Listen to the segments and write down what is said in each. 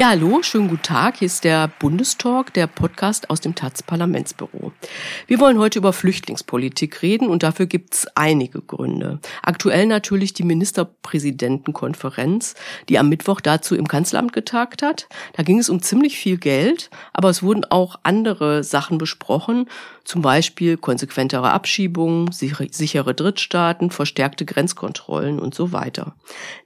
Ja, hallo, schönen guten Tag. Hier ist der Bundestalk, der Podcast aus dem taz Parlamentsbüro. Wir wollen heute über Flüchtlingspolitik reden und dafür gibt's einige Gründe. Aktuell natürlich die Ministerpräsidentenkonferenz, die am Mittwoch dazu im Kanzleramt getagt hat. Da ging es um ziemlich viel Geld, aber es wurden auch andere Sachen besprochen, zum Beispiel konsequentere Abschiebungen, sichere Drittstaaten, verstärkte Grenzkontrollen und so weiter.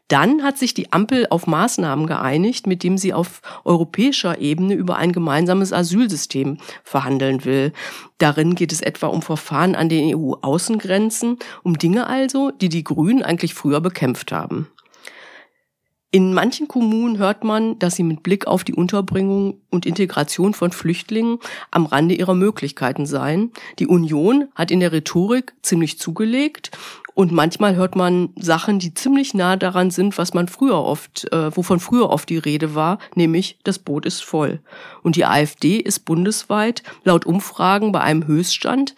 Dann hat sich die Ampel auf Maßnahmen geeinigt, mit dem sie auf europäischer Ebene über ein gemeinsames Asylsystem verhandeln will. Darin geht es etwa um Verfahren an den EU-Außengrenzen, um Dinge also, die die Grünen eigentlich früher bekämpft haben. In manchen Kommunen hört man, dass sie mit Blick auf die Unterbringung und Integration von Flüchtlingen am Rande ihrer Möglichkeiten seien. Die Union hat in der Rhetorik ziemlich zugelegt und manchmal hört man Sachen, die ziemlich nah daran sind, was man früher oft, äh, wovon früher oft die Rede war, nämlich das Boot ist voll. Und die AfD ist bundesweit laut Umfragen bei einem Höchststand.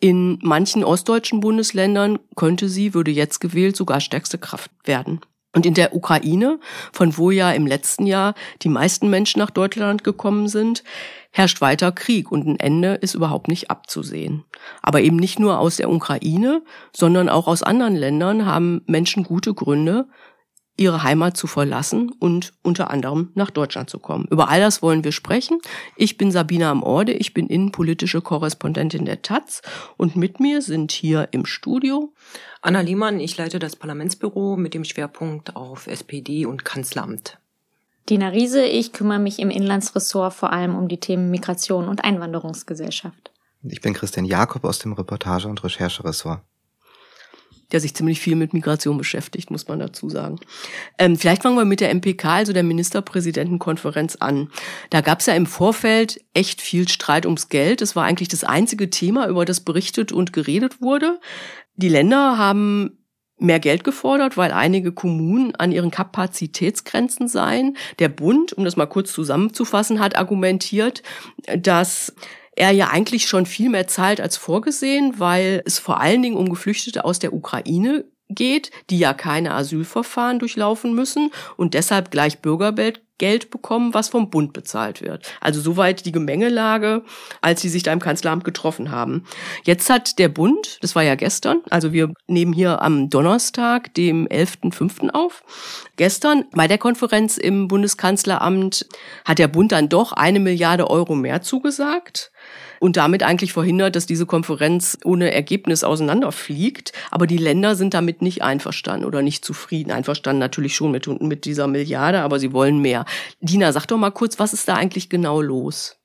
In manchen ostdeutschen Bundesländern könnte sie, würde jetzt gewählt, sogar stärkste Kraft werden. Und in der Ukraine, von wo ja im letzten Jahr die meisten Menschen nach Deutschland gekommen sind, herrscht weiter Krieg und ein Ende ist überhaupt nicht abzusehen. Aber eben nicht nur aus der Ukraine, sondern auch aus anderen Ländern haben Menschen gute Gründe, ihre Heimat zu verlassen und unter anderem nach Deutschland zu kommen. Über all das wollen wir sprechen. Ich bin Sabina Amorde, ich bin innenpolitische Korrespondentin der Taz und mit mir sind hier im Studio Anna Liemann, ich leite das Parlamentsbüro mit dem Schwerpunkt auf SPD und Kanzleramt. Dina Riese, ich kümmere mich im Inlandsressort vor allem um die Themen Migration und Einwanderungsgesellschaft. Ich bin Christian Jakob aus dem Reportage- und Rechercheressort der sich ziemlich viel mit Migration beschäftigt, muss man dazu sagen. Ähm, vielleicht fangen wir mit der MPK, also der Ministerpräsidentenkonferenz, an. Da gab es ja im Vorfeld echt viel Streit ums Geld. Es war eigentlich das einzige Thema, über das berichtet und geredet wurde. Die Länder haben mehr Geld gefordert, weil einige Kommunen an ihren Kapazitätsgrenzen seien. Der Bund, um das mal kurz zusammenzufassen, hat argumentiert, dass er ja eigentlich schon viel mehr zahlt als vorgesehen, weil es vor allen Dingen um Geflüchtete aus der Ukraine geht, die ja keine Asylverfahren durchlaufen müssen und deshalb gleich Bürgergeld Geld bekommen, was vom Bund bezahlt wird. Also soweit die Gemengelage, als sie sich da im Kanzleramt getroffen haben. Jetzt hat der Bund, das war ja gestern, also wir nehmen hier am Donnerstag, dem 11.05. auf. Gestern bei der Konferenz im Bundeskanzleramt hat der Bund dann doch eine Milliarde Euro mehr zugesagt und damit eigentlich verhindert, dass diese Konferenz ohne Ergebnis auseinanderfliegt. Aber die Länder sind damit nicht einverstanden oder nicht zufrieden. Einverstanden natürlich schon mit, mit dieser Milliarde, aber sie wollen mehr. Dina, sag doch mal kurz, was ist da eigentlich genau los?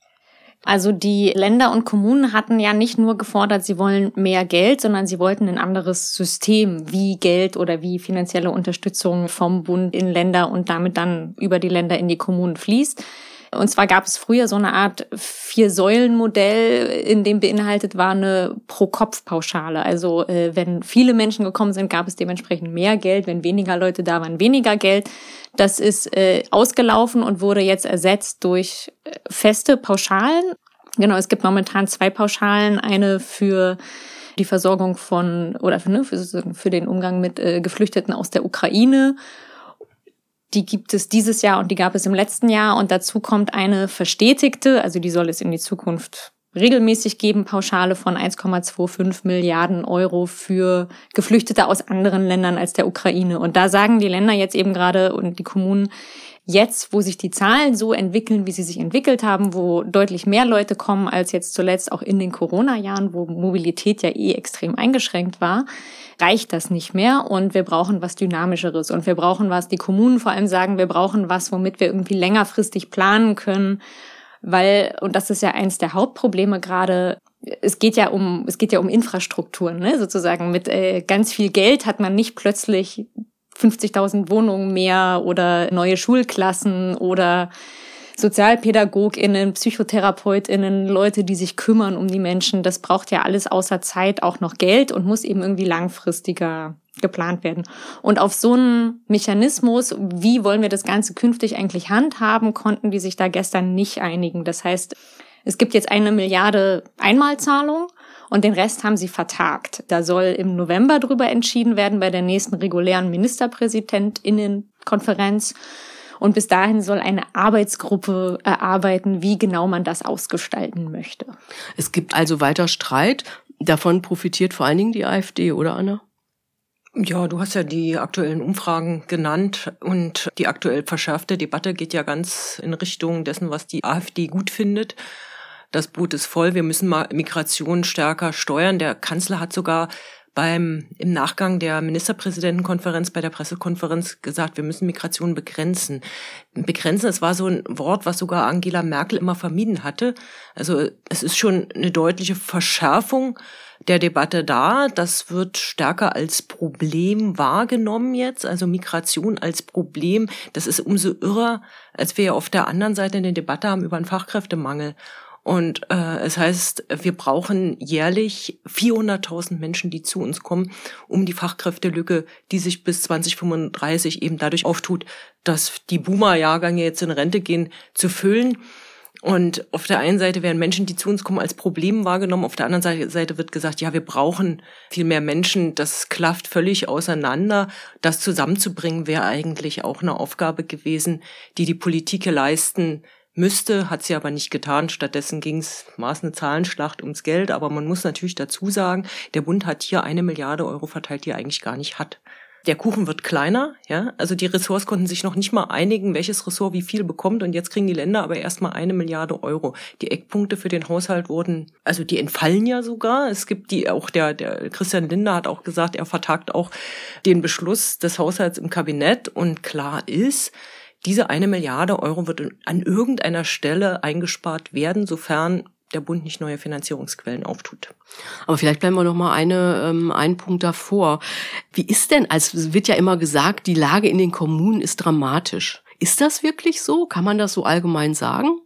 Also die Länder und Kommunen hatten ja nicht nur gefordert, sie wollen mehr Geld, sondern sie wollten ein anderes System, wie Geld oder wie finanzielle Unterstützung vom Bund in Länder und damit dann über die Länder in die Kommunen fließt. Und zwar gab es früher so eine Art Vier-Säulen-Modell, in dem beinhaltet war eine Pro-Kopf-Pauschale. Also äh, wenn viele Menschen gekommen sind, gab es dementsprechend mehr Geld. Wenn weniger Leute da waren, weniger Geld. Das ist äh, ausgelaufen und wurde jetzt ersetzt durch äh, feste Pauschalen. Genau, es gibt momentan zwei Pauschalen. Eine für die Versorgung von oder für, ne, für, für den Umgang mit äh, Geflüchteten aus der Ukraine die gibt es dieses Jahr und die gab es im letzten Jahr. Und dazu kommt eine verstetigte, also die soll es in die Zukunft regelmäßig geben, Pauschale von 1,25 Milliarden Euro für Geflüchtete aus anderen Ländern als der Ukraine. Und da sagen die Länder jetzt eben gerade und die Kommunen, Jetzt, wo sich die Zahlen so entwickeln, wie sie sich entwickelt haben, wo deutlich mehr Leute kommen als jetzt zuletzt auch in den Corona-Jahren, wo Mobilität ja eh extrem eingeschränkt war, reicht das nicht mehr und wir brauchen was Dynamischeres und wir brauchen was, die Kommunen vor allem sagen, wir brauchen was, womit wir irgendwie längerfristig planen können, weil, und das ist ja eins der Hauptprobleme gerade, es geht ja um, es geht ja um Infrastrukturen, ne, sozusagen. Mit äh, ganz viel Geld hat man nicht plötzlich 50.000 Wohnungen mehr oder neue Schulklassen oder SozialpädagogInnen, PsychotherapeutInnen, Leute, die sich kümmern um die Menschen. Das braucht ja alles außer Zeit auch noch Geld und muss eben irgendwie langfristiger geplant werden. Und auf so einen Mechanismus, wie wollen wir das Ganze künftig eigentlich handhaben, konnten die sich da gestern nicht einigen. Das heißt, es gibt jetzt eine Milliarde Einmalzahlung und den Rest haben sie vertagt. Da soll im November drüber entschieden werden bei der nächsten regulären Ministerpräsidentinnenkonferenz. Und bis dahin soll eine Arbeitsgruppe erarbeiten, wie genau man das ausgestalten möchte. Es gibt also weiter Streit. Davon profitiert vor allen Dingen die AfD, oder Anna? Ja, du hast ja die aktuellen Umfragen genannt und die aktuell verschärfte Debatte geht ja ganz in Richtung dessen, was die AfD gut findet. Das Boot ist voll, wir müssen mal Migration stärker steuern. Der Kanzler hat sogar beim, im Nachgang der Ministerpräsidentenkonferenz bei der Pressekonferenz gesagt, wir müssen Migration begrenzen. Begrenzen, es war so ein Wort, was sogar Angela Merkel immer vermieden hatte. Also es ist schon eine deutliche Verschärfung der Debatte da. Das wird stärker als Problem wahrgenommen jetzt, also Migration als Problem. Das ist umso irrer, als wir ja auf der anderen Seite eine Debatte haben über einen Fachkräftemangel. Und äh, es heißt, wir brauchen jährlich 400.000 Menschen, die zu uns kommen, um die Fachkräftelücke, die sich bis 2035 eben dadurch auftut, dass die Boomer-Jahrgänge jetzt in Rente gehen, zu füllen. Und auf der einen Seite werden Menschen, die zu uns kommen, als Problem wahrgenommen. Auf der anderen Seite wird gesagt, ja, wir brauchen viel mehr Menschen. Das klafft völlig auseinander. Das zusammenzubringen wäre eigentlich auch eine Aufgabe gewesen, die die Politik leisten müsste, hat sie aber nicht getan. Stattdessen ging es maß eine Zahlenschlacht ums Geld. Aber man muss natürlich dazu sagen, der Bund hat hier eine Milliarde Euro verteilt, die er eigentlich gar nicht hat. Der Kuchen wird kleiner, ja. Also die Ressorts konnten sich noch nicht mal einigen, welches Ressort wie viel bekommt. Und jetzt kriegen die Länder aber erstmal eine Milliarde Euro. Die Eckpunkte für den Haushalt wurden, also die entfallen ja sogar. Es gibt die, auch der, der Christian Lindner hat auch gesagt, er vertagt auch den Beschluss des Haushalts im Kabinett. Und klar ist, diese eine Milliarde Euro wird an irgendeiner Stelle eingespart werden, sofern der Bund nicht neue Finanzierungsquellen auftut. Aber vielleicht bleiben wir noch mal eine, ähm, einen Punkt davor. Wie ist denn, als es wird ja immer gesagt, die Lage in den Kommunen ist dramatisch. Ist das wirklich so? Kann man das so allgemein sagen?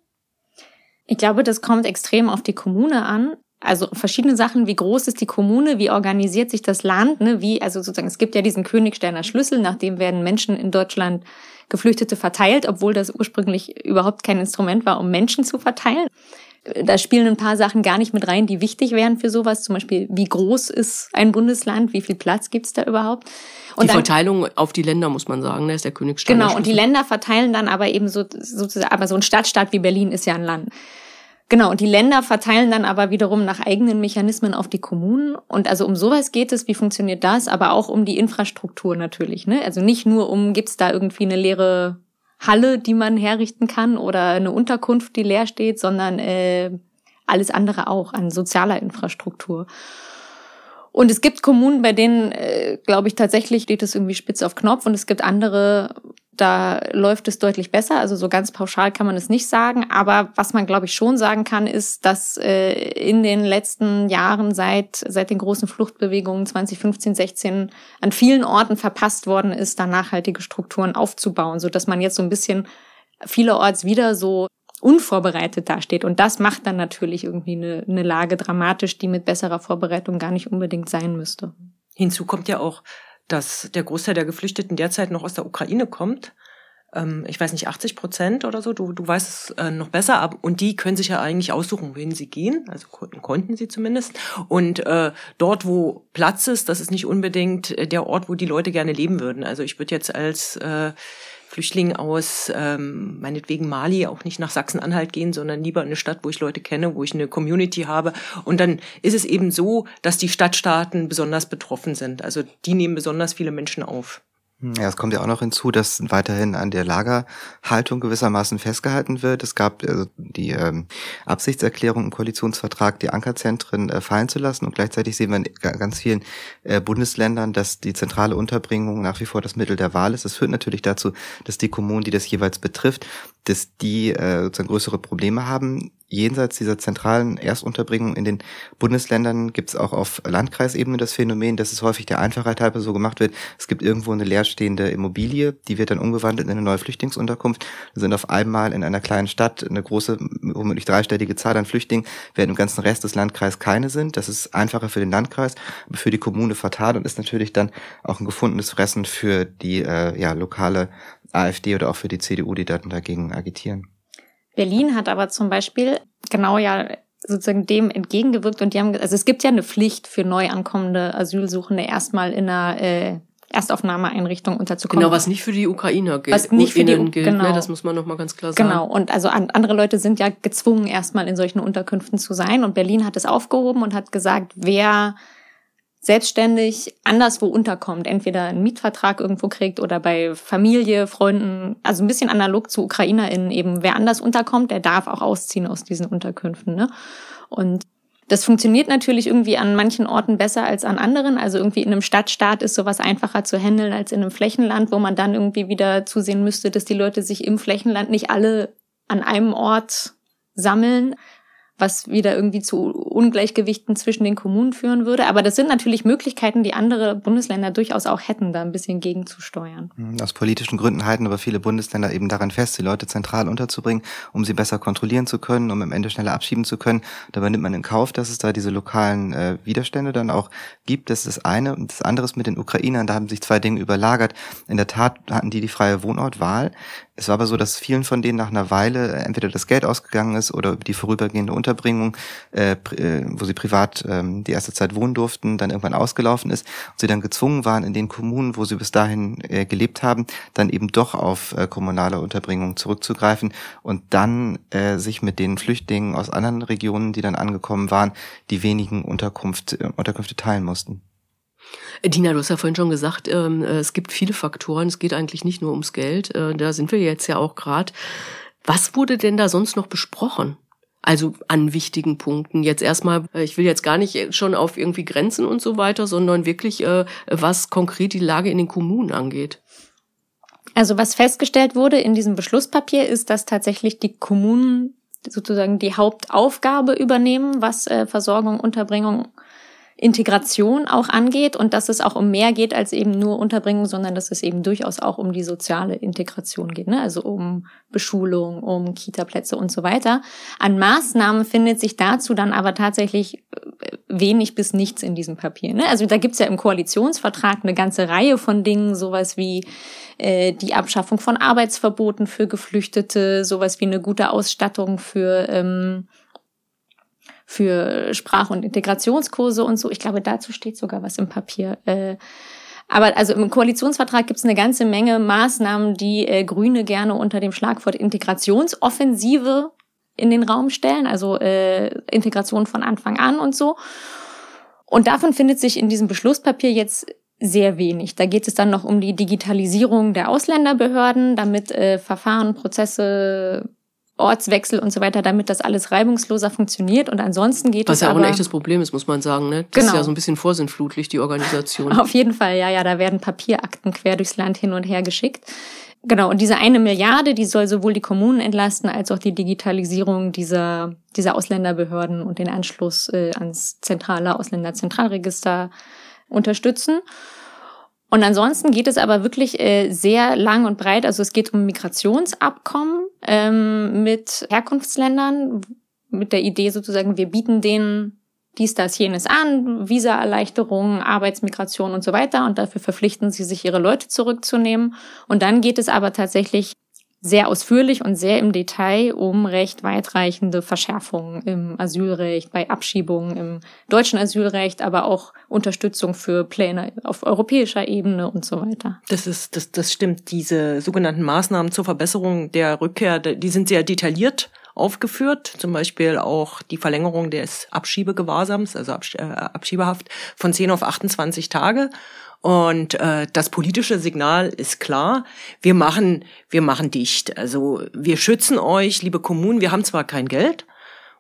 Ich glaube, das kommt extrem auf die Kommune an. Also verschiedene Sachen, wie groß ist die Kommune, wie organisiert sich das Land, ne? wie, also sozusagen, es gibt ja diesen Königsteiner Schlüssel, nach dem werden Menschen in Deutschland Geflüchtete verteilt, obwohl das ursprünglich überhaupt kein Instrument war, um Menschen zu verteilen. Da spielen ein paar Sachen gar nicht mit rein, die wichtig wären für sowas. Zum Beispiel, wie groß ist ein Bundesland, wie viel Platz gibt's da überhaupt? Und die dann, Verteilung auf die Länder muss man sagen, da ist der Königsteiner. Genau, und die Länder verteilen dann aber eben so, sozusagen, aber so ein Stadtstaat wie Berlin ist ja ein Land. Genau, und die Länder verteilen dann aber wiederum nach eigenen Mechanismen auf die Kommunen. Und also um sowas geht es, wie funktioniert das, aber auch um die Infrastruktur natürlich. Ne? Also nicht nur um, gibt's da irgendwie eine leere Halle, die man herrichten kann oder eine Unterkunft, die leer steht, sondern äh, alles andere auch an sozialer Infrastruktur. Und es gibt Kommunen, bei denen, äh, glaube ich, tatsächlich steht es irgendwie spitz auf Knopf und es gibt andere, da läuft es deutlich besser. Also so ganz pauschal kann man es nicht sagen. Aber was man, glaube ich, schon sagen kann, ist, dass äh, in den letzten Jahren seit, seit den großen Fluchtbewegungen 2015, 16 an vielen Orten verpasst worden ist, da nachhaltige Strukturen aufzubauen, so dass man jetzt so ein bisschen vielerorts wieder so unvorbereitet dasteht. Und das macht dann natürlich irgendwie eine, eine Lage dramatisch, die mit besserer Vorbereitung gar nicht unbedingt sein müsste. Hinzu kommt ja auch, dass der Großteil der Geflüchteten derzeit noch aus der Ukraine kommt. Ähm, ich weiß nicht, 80 Prozent oder so, du, du weißt es äh, noch besser. Ab, und die können sich ja eigentlich aussuchen, wohin sie gehen. Also konnten, konnten sie zumindest. Und äh, dort, wo Platz ist, das ist nicht unbedingt äh, der Ort, wo die Leute gerne leben würden. Also ich würde jetzt als äh, Flüchtling aus ähm, meinetwegen Mali auch nicht nach Sachsen-Anhalt gehen, sondern lieber in eine Stadt, wo ich Leute kenne, wo ich eine Community habe. Und dann ist es eben so, dass die Stadtstaaten besonders betroffen sind. Also die nehmen besonders viele Menschen auf. Ja, es kommt ja auch noch hinzu, dass weiterhin an der Lagerhaltung gewissermaßen festgehalten wird. Es gab also die ähm, Absichtserklärung im Koalitionsvertrag, die Ankerzentren äh, fallen zu lassen. Und gleichzeitig sehen wir in ganz vielen äh, Bundesländern, dass die zentrale Unterbringung nach wie vor das Mittel der Wahl ist. Das führt natürlich dazu, dass die Kommunen, die das jeweils betrifft, dass die äh, sozusagen größere Probleme haben jenseits dieser zentralen Erstunterbringung in den Bundesländern gibt es auch auf Landkreisebene das Phänomen, dass es häufig der Einfachheit halber so gemacht wird. Es gibt irgendwo eine leerstehende Immobilie, die wird dann umgewandelt in eine neue Flüchtlingsunterkunft. Da sind auf einmal in einer kleinen Stadt eine große, womöglich dreistellige Zahl an Flüchtlingen, während im ganzen Rest des Landkreises keine sind. Das ist einfacher für den Landkreis, aber für die Kommune fatal und ist natürlich dann auch ein gefundenes Fressen für die äh, ja, lokale AfD oder auch für die CDU, die dann dagegen agitieren. Berlin hat aber zum Beispiel genau ja sozusagen dem entgegengewirkt und die haben, also es gibt ja eine Pflicht für neu ankommende Asylsuchende erstmal in einer äh, Erstaufnahmeeinrichtung unterzukommen. Genau, was nicht für die Ukrainer gilt. Was nicht für die gilt, ne? genau. Ne? das muss man nochmal ganz klar sagen. Genau, und also an, andere Leute sind ja gezwungen, erstmal in solchen Unterkünften zu sein. Und Berlin hat es aufgehoben und hat gesagt, wer selbstständig anderswo unterkommt, entweder einen Mietvertrag irgendwo kriegt oder bei Familie, Freunden, also ein bisschen analog zu UkrainerInnen eben, wer anders unterkommt, der darf auch ausziehen aus diesen Unterkünften. Ne? Und das funktioniert natürlich irgendwie an manchen Orten besser als an anderen. Also irgendwie in einem Stadtstaat ist sowas einfacher zu handeln als in einem Flächenland, wo man dann irgendwie wieder zusehen müsste, dass die Leute sich im Flächenland nicht alle an einem Ort sammeln was wieder irgendwie zu Ungleichgewichten zwischen den Kommunen führen würde. Aber das sind natürlich Möglichkeiten, die andere Bundesländer durchaus auch hätten, da ein bisschen gegenzusteuern. Hm, aus politischen Gründen halten aber viele Bundesländer eben daran fest, die Leute zentral unterzubringen, um sie besser kontrollieren zu können, um am Ende schneller abschieben zu können. Dabei nimmt man in Kauf, dass es da diese lokalen äh, Widerstände dann auch gibt. Das ist das eine. Und das andere ist mit den Ukrainern, da haben sich zwei Dinge überlagert. In der Tat hatten die die freie Wohnortwahl. Es war aber so, dass vielen von denen nach einer Weile entweder das Geld ausgegangen ist oder die vorübergehende Unterbringung, äh, äh, wo sie privat ähm, die erste Zeit wohnen durften, dann irgendwann ausgelaufen ist und sie dann gezwungen waren, in den Kommunen, wo sie bis dahin äh, gelebt haben, dann eben doch auf äh, kommunale Unterbringung zurückzugreifen und dann äh, sich mit den Flüchtlingen aus anderen Regionen, die dann angekommen waren, die wenigen Unterkunft, äh, Unterkünfte teilen mussten. Dina, du hast ja vorhin schon gesagt, ähm, äh, es gibt viele Faktoren. Es geht eigentlich nicht nur ums Geld. Äh, da sind wir jetzt ja auch gerade. Was wurde denn da sonst noch besprochen? Also an wichtigen Punkten. Jetzt erstmal, äh, ich will jetzt gar nicht schon auf irgendwie Grenzen und so weiter, sondern wirklich, was konkret die Lage in den Kommunen angeht. Also was festgestellt wurde in diesem Beschlusspapier ist, dass tatsächlich die Kommunen sozusagen die Hauptaufgabe übernehmen, was Versorgung, Unterbringung Integration auch angeht und dass es auch um mehr geht als eben nur Unterbringung, sondern dass es eben durchaus auch um die soziale Integration geht, ne? also um Beschulung, um Kitaplätze und so weiter. An Maßnahmen findet sich dazu dann aber tatsächlich äh, wenig bis nichts in diesem Papier. Ne? Also da gibt's ja im Koalitionsvertrag eine ganze Reihe von Dingen, sowas wie äh, die Abschaffung von Arbeitsverboten für Geflüchtete, sowas wie eine gute Ausstattung für ähm, für Sprach- und Integrationskurse und so. Ich glaube, dazu steht sogar was im Papier. Äh, aber also im Koalitionsvertrag gibt es eine ganze Menge Maßnahmen, die äh, Grüne gerne unter dem Schlagwort Integrationsoffensive in den Raum stellen, also äh, Integration von Anfang an und so. Und davon findet sich in diesem Beschlusspapier jetzt sehr wenig. Da geht es dann noch um die Digitalisierung der Ausländerbehörden, damit äh, Verfahren, Prozesse Ortswechsel und so weiter, damit das alles reibungsloser funktioniert. Und ansonsten geht Was es ja aber, auch ein echtes Problem ist, muss man sagen. Ne? Das Genau. ist ja so ein bisschen vorsinnflutlich, die Organisation. Auf jeden Fall, ja, ja, da werden Papierakten quer durchs Land hin und her geschickt. Genau, und diese eine Milliarde, die soll sowohl die Kommunen entlasten, als auch die Digitalisierung dieser, dieser Ausländerbehörden und den Anschluss äh, ans zentrale Ausländerzentralregister unterstützen. Und ansonsten geht es aber wirklich äh, sehr lang und breit. Also es geht um Migrationsabkommen ähm, mit Herkunftsländern, mit der Idee sozusagen, wir bieten denen dies, das, jenes an, Visa-Erleichterungen, Arbeitsmigration und so weiter. Und dafür verpflichten sie sich, ihre Leute zurückzunehmen. Und dann geht es aber tatsächlich sehr ausführlich und sehr im Detail um recht weitreichende Verschärfungen im Asylrecht, bei Abschiebungen im deutschen Asylrecht, aber auch Unterstützung für Pläne auf europäischer Ebene und so weiter. Das ist, das, das stimmt. Diese sogenannten Maßnahmen zur Verbesserung der Rückkehr, die sind sehr detailliert aufgeführt. Zum Beispiel auch die Verlängerung des Abschiebegewahrsams, also äh, Abschiebehaft von 10 auf 28 Tage. Und äh, das politische Signal ist klar. Wir machen, wir machen dicht. Also wir schützen euch, liebe Kommunen. Wir haben zwar kein Geld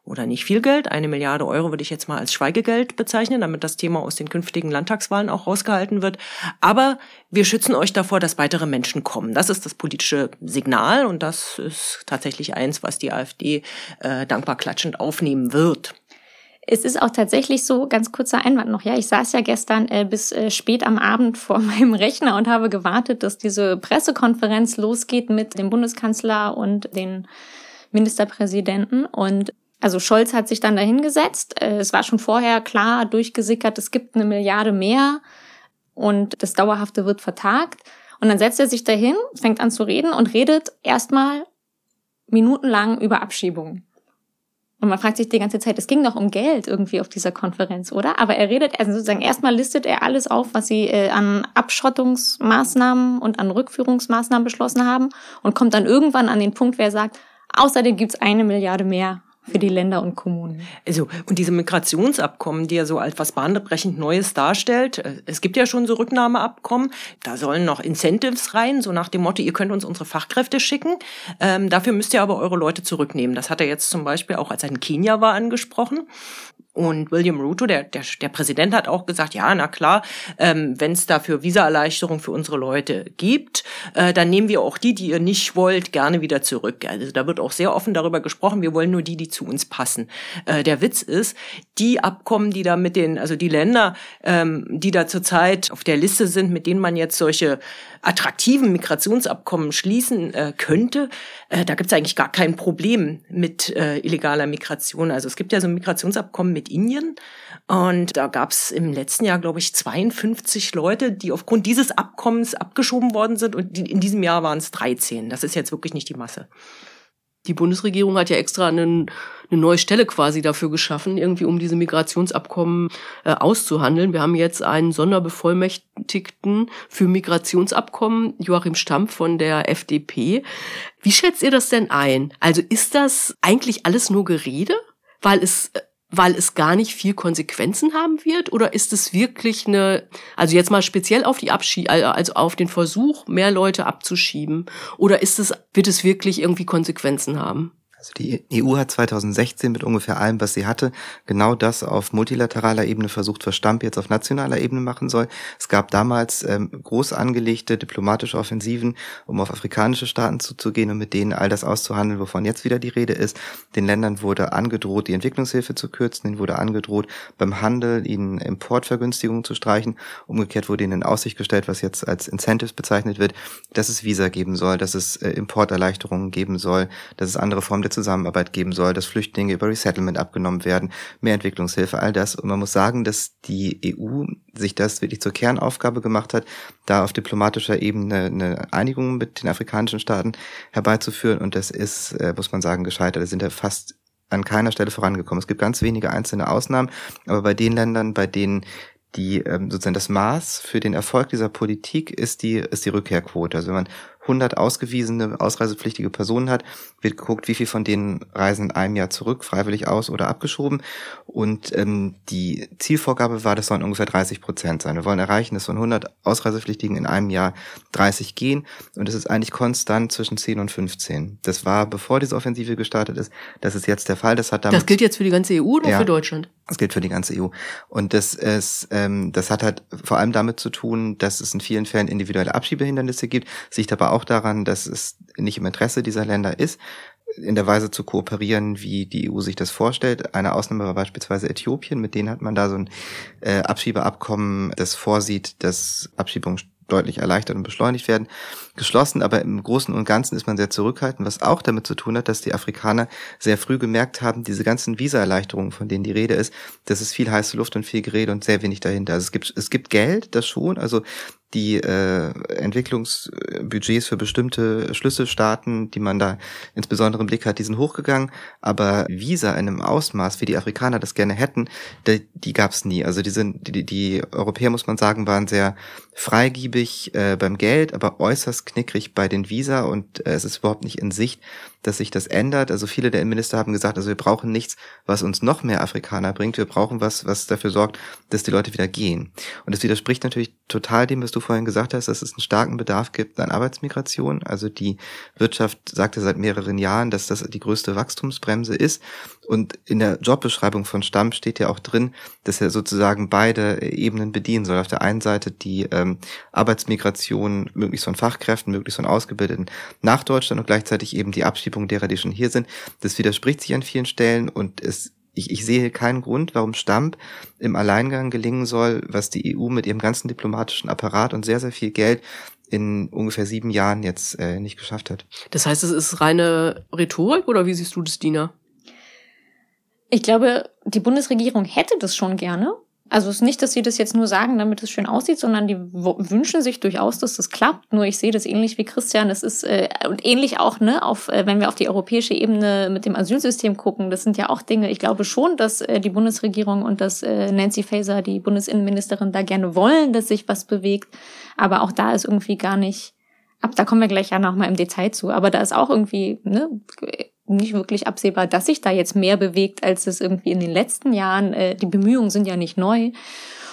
oder nicht viel Geld. Eine Milliarde Euro würde ich jetzt mal als Schweigegeld bezeichnen, damit das Thema aus den künftigen Landtagswahlen auch rausgehalten wird. Aber wir schützen euch davor, dass weitere Menschen kommen. Das ist das politische Signal und das ist tatsächlich eins, was die AfD äh, dankbar klatschend aufnehmen wird. Es ist auch tatsächlich so, ganz kurzer Einwand noch, ja, ich saß ja gestern äh, bis äh, spät am Abend vor meinem Rechner und habe gewartet, dass diese Pressekonferenz losgeht mit dem Bundeskanzler und den Ministerpräsidenten. Und also Scholz hat sich dann dahingesetzt. Äh, es war schon vorher klar durchgesickert, es gibt eine Milliarde mehr und das Dauerhafte wird vertagt. Und dann setzt er sich dahin, fängt an zu reden und redet erstmal minutenlang über Abschiebungen. Und man fragt sich die ganze Zeit, es ging doch um Geld irgendwie auf dieser Konferenz, oder? Aber er redet, also sozusagen erstmal listet er alles auf, was sie äh, an Abschottungsmaßnahmen und an Rückführungsmaßnahmen beschlossen haben und kommt dann irgendwann an den Punkt, wer sagt, außerdem gibt's eine Milliarde mehr für die Länder und Kommunen. Also, und diese Migrationsabkommen, die ja so etwas bahnbrechend Neues darstellt, äh, es gibt ja schon so Rücknahmeabkommen, da sollen noch Incentives rein, so nach dem Motto, ihr könnt uns unsere Fachkräfte schicken, ähm, dafür müsst ihr aber eure Leute zurücknehmen. Das hat er jetzt zum Beispiel auch, als er in Kenia war, angesprochen. Und William Ruto, der, der, der Präsident, hat auch gesagt, ja, na klar, ähm, wenn es dafür Visaerleichterung für unsere Leute gibt, äh, dann nehmen wir auch die, die ihr nicht wollt, gerne wieder zurück. Also da wird auch sehr offen darüber gesprochen, wir wollen nur die, die zu uns passen. Äh, der Witz ist, die Abkommen, die da mit den, also die Länder, ähm, die da zurzeit auf der Liste sind, mit denen man jetzt solche attraktiven Migrationsabkommen schließen äh, könnte, äh, da gibt es eigentlich gar kein Problem mit äh, illegaler Migration. Also es gibt ja so ein Migrationsabkommen mit Indien und da gab es im letzten Jahr, glaube ich, 52 Leute, die aufgrund dieses Abkommens abgeschoben worden sind und die, in diesem Jahr waren es 13. Das ist jetzt wirklich nicht die Masse die Bundesregierung hat ja extra einen, eine neue Stelle quasi dafür geschaffen, irgendwie um diese Migrationsabkommen äh, auszuhandeln. Wir haben jetzt einen Sonderbevollmächtigten für Migrationsabkommen, Joachim Stamm von der FDP. Wie schätzt ihr das denn ein? Also ist das eigentlich alles nur Gerede? Weil es äh, weil es gar nicht viel Konsequenzen haben wird? Oder ist es wirklich eine, also jetzt mal speziell auf die Abschied, also auf den Versuch, mehr Leute abzuschieben? Oder ist es, wird es wirklich irgendwie Konsequenzen haben? Also die EU hat 2016 mit ungefähr allem, was sie hatte, genau das auf multilateraler Ebene versucht, was Stamp jetzt auf nationaler Ebene machen soll. Es gab damals ähm, groß angelegte diplomatische Offensiven, um auf afrikanische Staaten zuzugehen und mit denen all das auszuhandeln, wovon jetzt wieder die Rede ist. Den Ländern wurde angedroht, die Entwicklungshilfe zu kürzen, ihnen wurde angedroht, beim Handel ihnen Importvergünstigungen zu streichen. Umgekehrt wurde ihnen in Aussicht gestellt, was jetzt als Incentives bezeichnet wird, dass es Visa geben soll, dass es äh, Importerleichterungen geben soll, dass es andere Formen der Zusammenarbeit geben soll, dass Flüchtlinge über Resettlement abgenommen werden, mehr Entwicklungshilfe, all das. Und man muss sagen, dass die EU sich das wirklich zur Kernaufgabe gemacht hat, da auf diplomatischer Ebene eine Einigung mit den afrikanischen Staaten herbeizuführen. Und das ist, äh, muss man sagen, gescheitert. Da sind ja fast an keiner Stelle vorangekommen. Es gibt ganz wenige einzelne Ausnahmen, aber bei den Ländern, bei denen die ähm, sozusagen das Maß für den Erfolg dieser Politik ist die ist die Rückkehrquote. Also wenn man 100 ausgewiesene, ausreisepflichtige Personen hat, wird geguckt, wie viel von denen reisen in einem Jahr zurück, freiwillig aus oder abgeschoben. Und ähm, die Zielvorgabe war, das sollen ungefähr 30 Prozent sein. Wir wollen erreichen, dass von 100 Ausreisepflichtigen in einem Jahr 30 gehen. Und es ist eigentlich konstant zwischen 10 und 15. Das war, bevor diese Offensive gestartet ist. Das ist jetzt der Fall. Das hat damit, Das gilt jetzt für die ganze EU oder ja, für Deutschland? Das gilt für die ganze EU. Und das ist, ähm, das hat halt vor allem damit zu tun, dass es in vielen Fällen individuelle Abschiebehindernisse gibt, sich aber auch daran, dass es nicht im Interesse dieser Länder ist, in der Weise zu kooperieren, wie die EU sich das vorstellt. Eine Ausnahme war beispielsweise Äthiopien, mit denen hat man da so ein äh, Abschiebeabkommen, das vorsieht, dass Abschiebungen deutlich erleichtert und beschleunigt werden, geschlossen. Aber im Großen und Ganzen ist man sehr zurückhaltend, was auch damit zu tun hat, dass die Afrikaner sehr früh gemerkt haben, diese ganzen Visa-Erleichterungen, von denen die Rede ist, das ist viel heiße Luft und viel Gerede und sehr wenig dahinter. Also es gibt, es gibt Geld, das schon. Also die äh, Entwicklungsbudgets für bestimmte Schlüsselstaaten, die man da insbesondere im Blick hat, die sind hochgegangen, aber Visa in einem Ausmaß, wie die Afrikaner das gerne hätten, die, die gab es nie. Also die, sind, die, die Europäer, muss man sagen, waren sehr freigiebig äh, beim Geld, aber äußerst knickrig bei den Visa und äh, es ist überhaupt nicht in Sicht, dass sich das ändert. Also viele der Innenminister haben gesagt, also wir brauchen nichts, was uns noch mehr Afrikaner bringt. Wir brauchen was, was dafür sorgt, dass die Leute wieder gehen. Und das widerspricht natürlich total dem, was du vorhin gesagt hast, dass es einen starken Bedarf gibt an Arbeitsmigration. Also die Wirtschaft sagte seit mehreren Jahren, dass das die größte Wachstumsbremse ist. Und in der Jobbeschreibung von Stamm steht ja auch drin, dass er sozusagen beide Ebenen bedienen soll. Auf der einen Seite die ähm, Arbeitsmigration möglichst von Fachkräften, möglichst von Ausgebildeten nach Deutschland und gleichzeitig eben die Abschiebung derer, die schon hier sind. Das widerspricht sich an vielen Stellen und es ich, ich sehe keinen Grund, warum Stamp im Alleingang gelingen soll, was die EU mit ihrem ganzen diplomatischen Apparat und sehr, sehr viel Geld in ungefähr sieben Jahren jetzt äh, nicht geschafft hat. Das heißt, es ist reine Rhetorik oder wie siehst du das, Dina? Ich glaube, die Bundesregierung hätte das schon gerne. Also es ist nicht, dass sie das jetzt nur sagen, damit es schön aussieht, sondern die wünschen sich durchaus, dass das klappt. Nur ich sehe das ähnlich wie Christian. Es ist äh, und ähnlich auch, ne, auf, äh, wenn wir auf die europäische Ebene mit dem Asylsystem gucken, das sind ja auch Dinge. Ich glaube schon, dass äh, die Bundesregierung und dass äh, Nancy Faeser, die Bundesinnenministerin, da gerne wollen, dass sich was bewegt. Aber auch da ist irgendwie gar nicht. Ab, da kommen wir gleich ja noch mal im Detail zu. Aber da ist auch irgendwie ne, nicht wirklich absehbar, dass sich da jetzt mehr bewegt, als es irgendwie in den letzten Jahren. Äh, die Bemühungen sind ja nicht neu.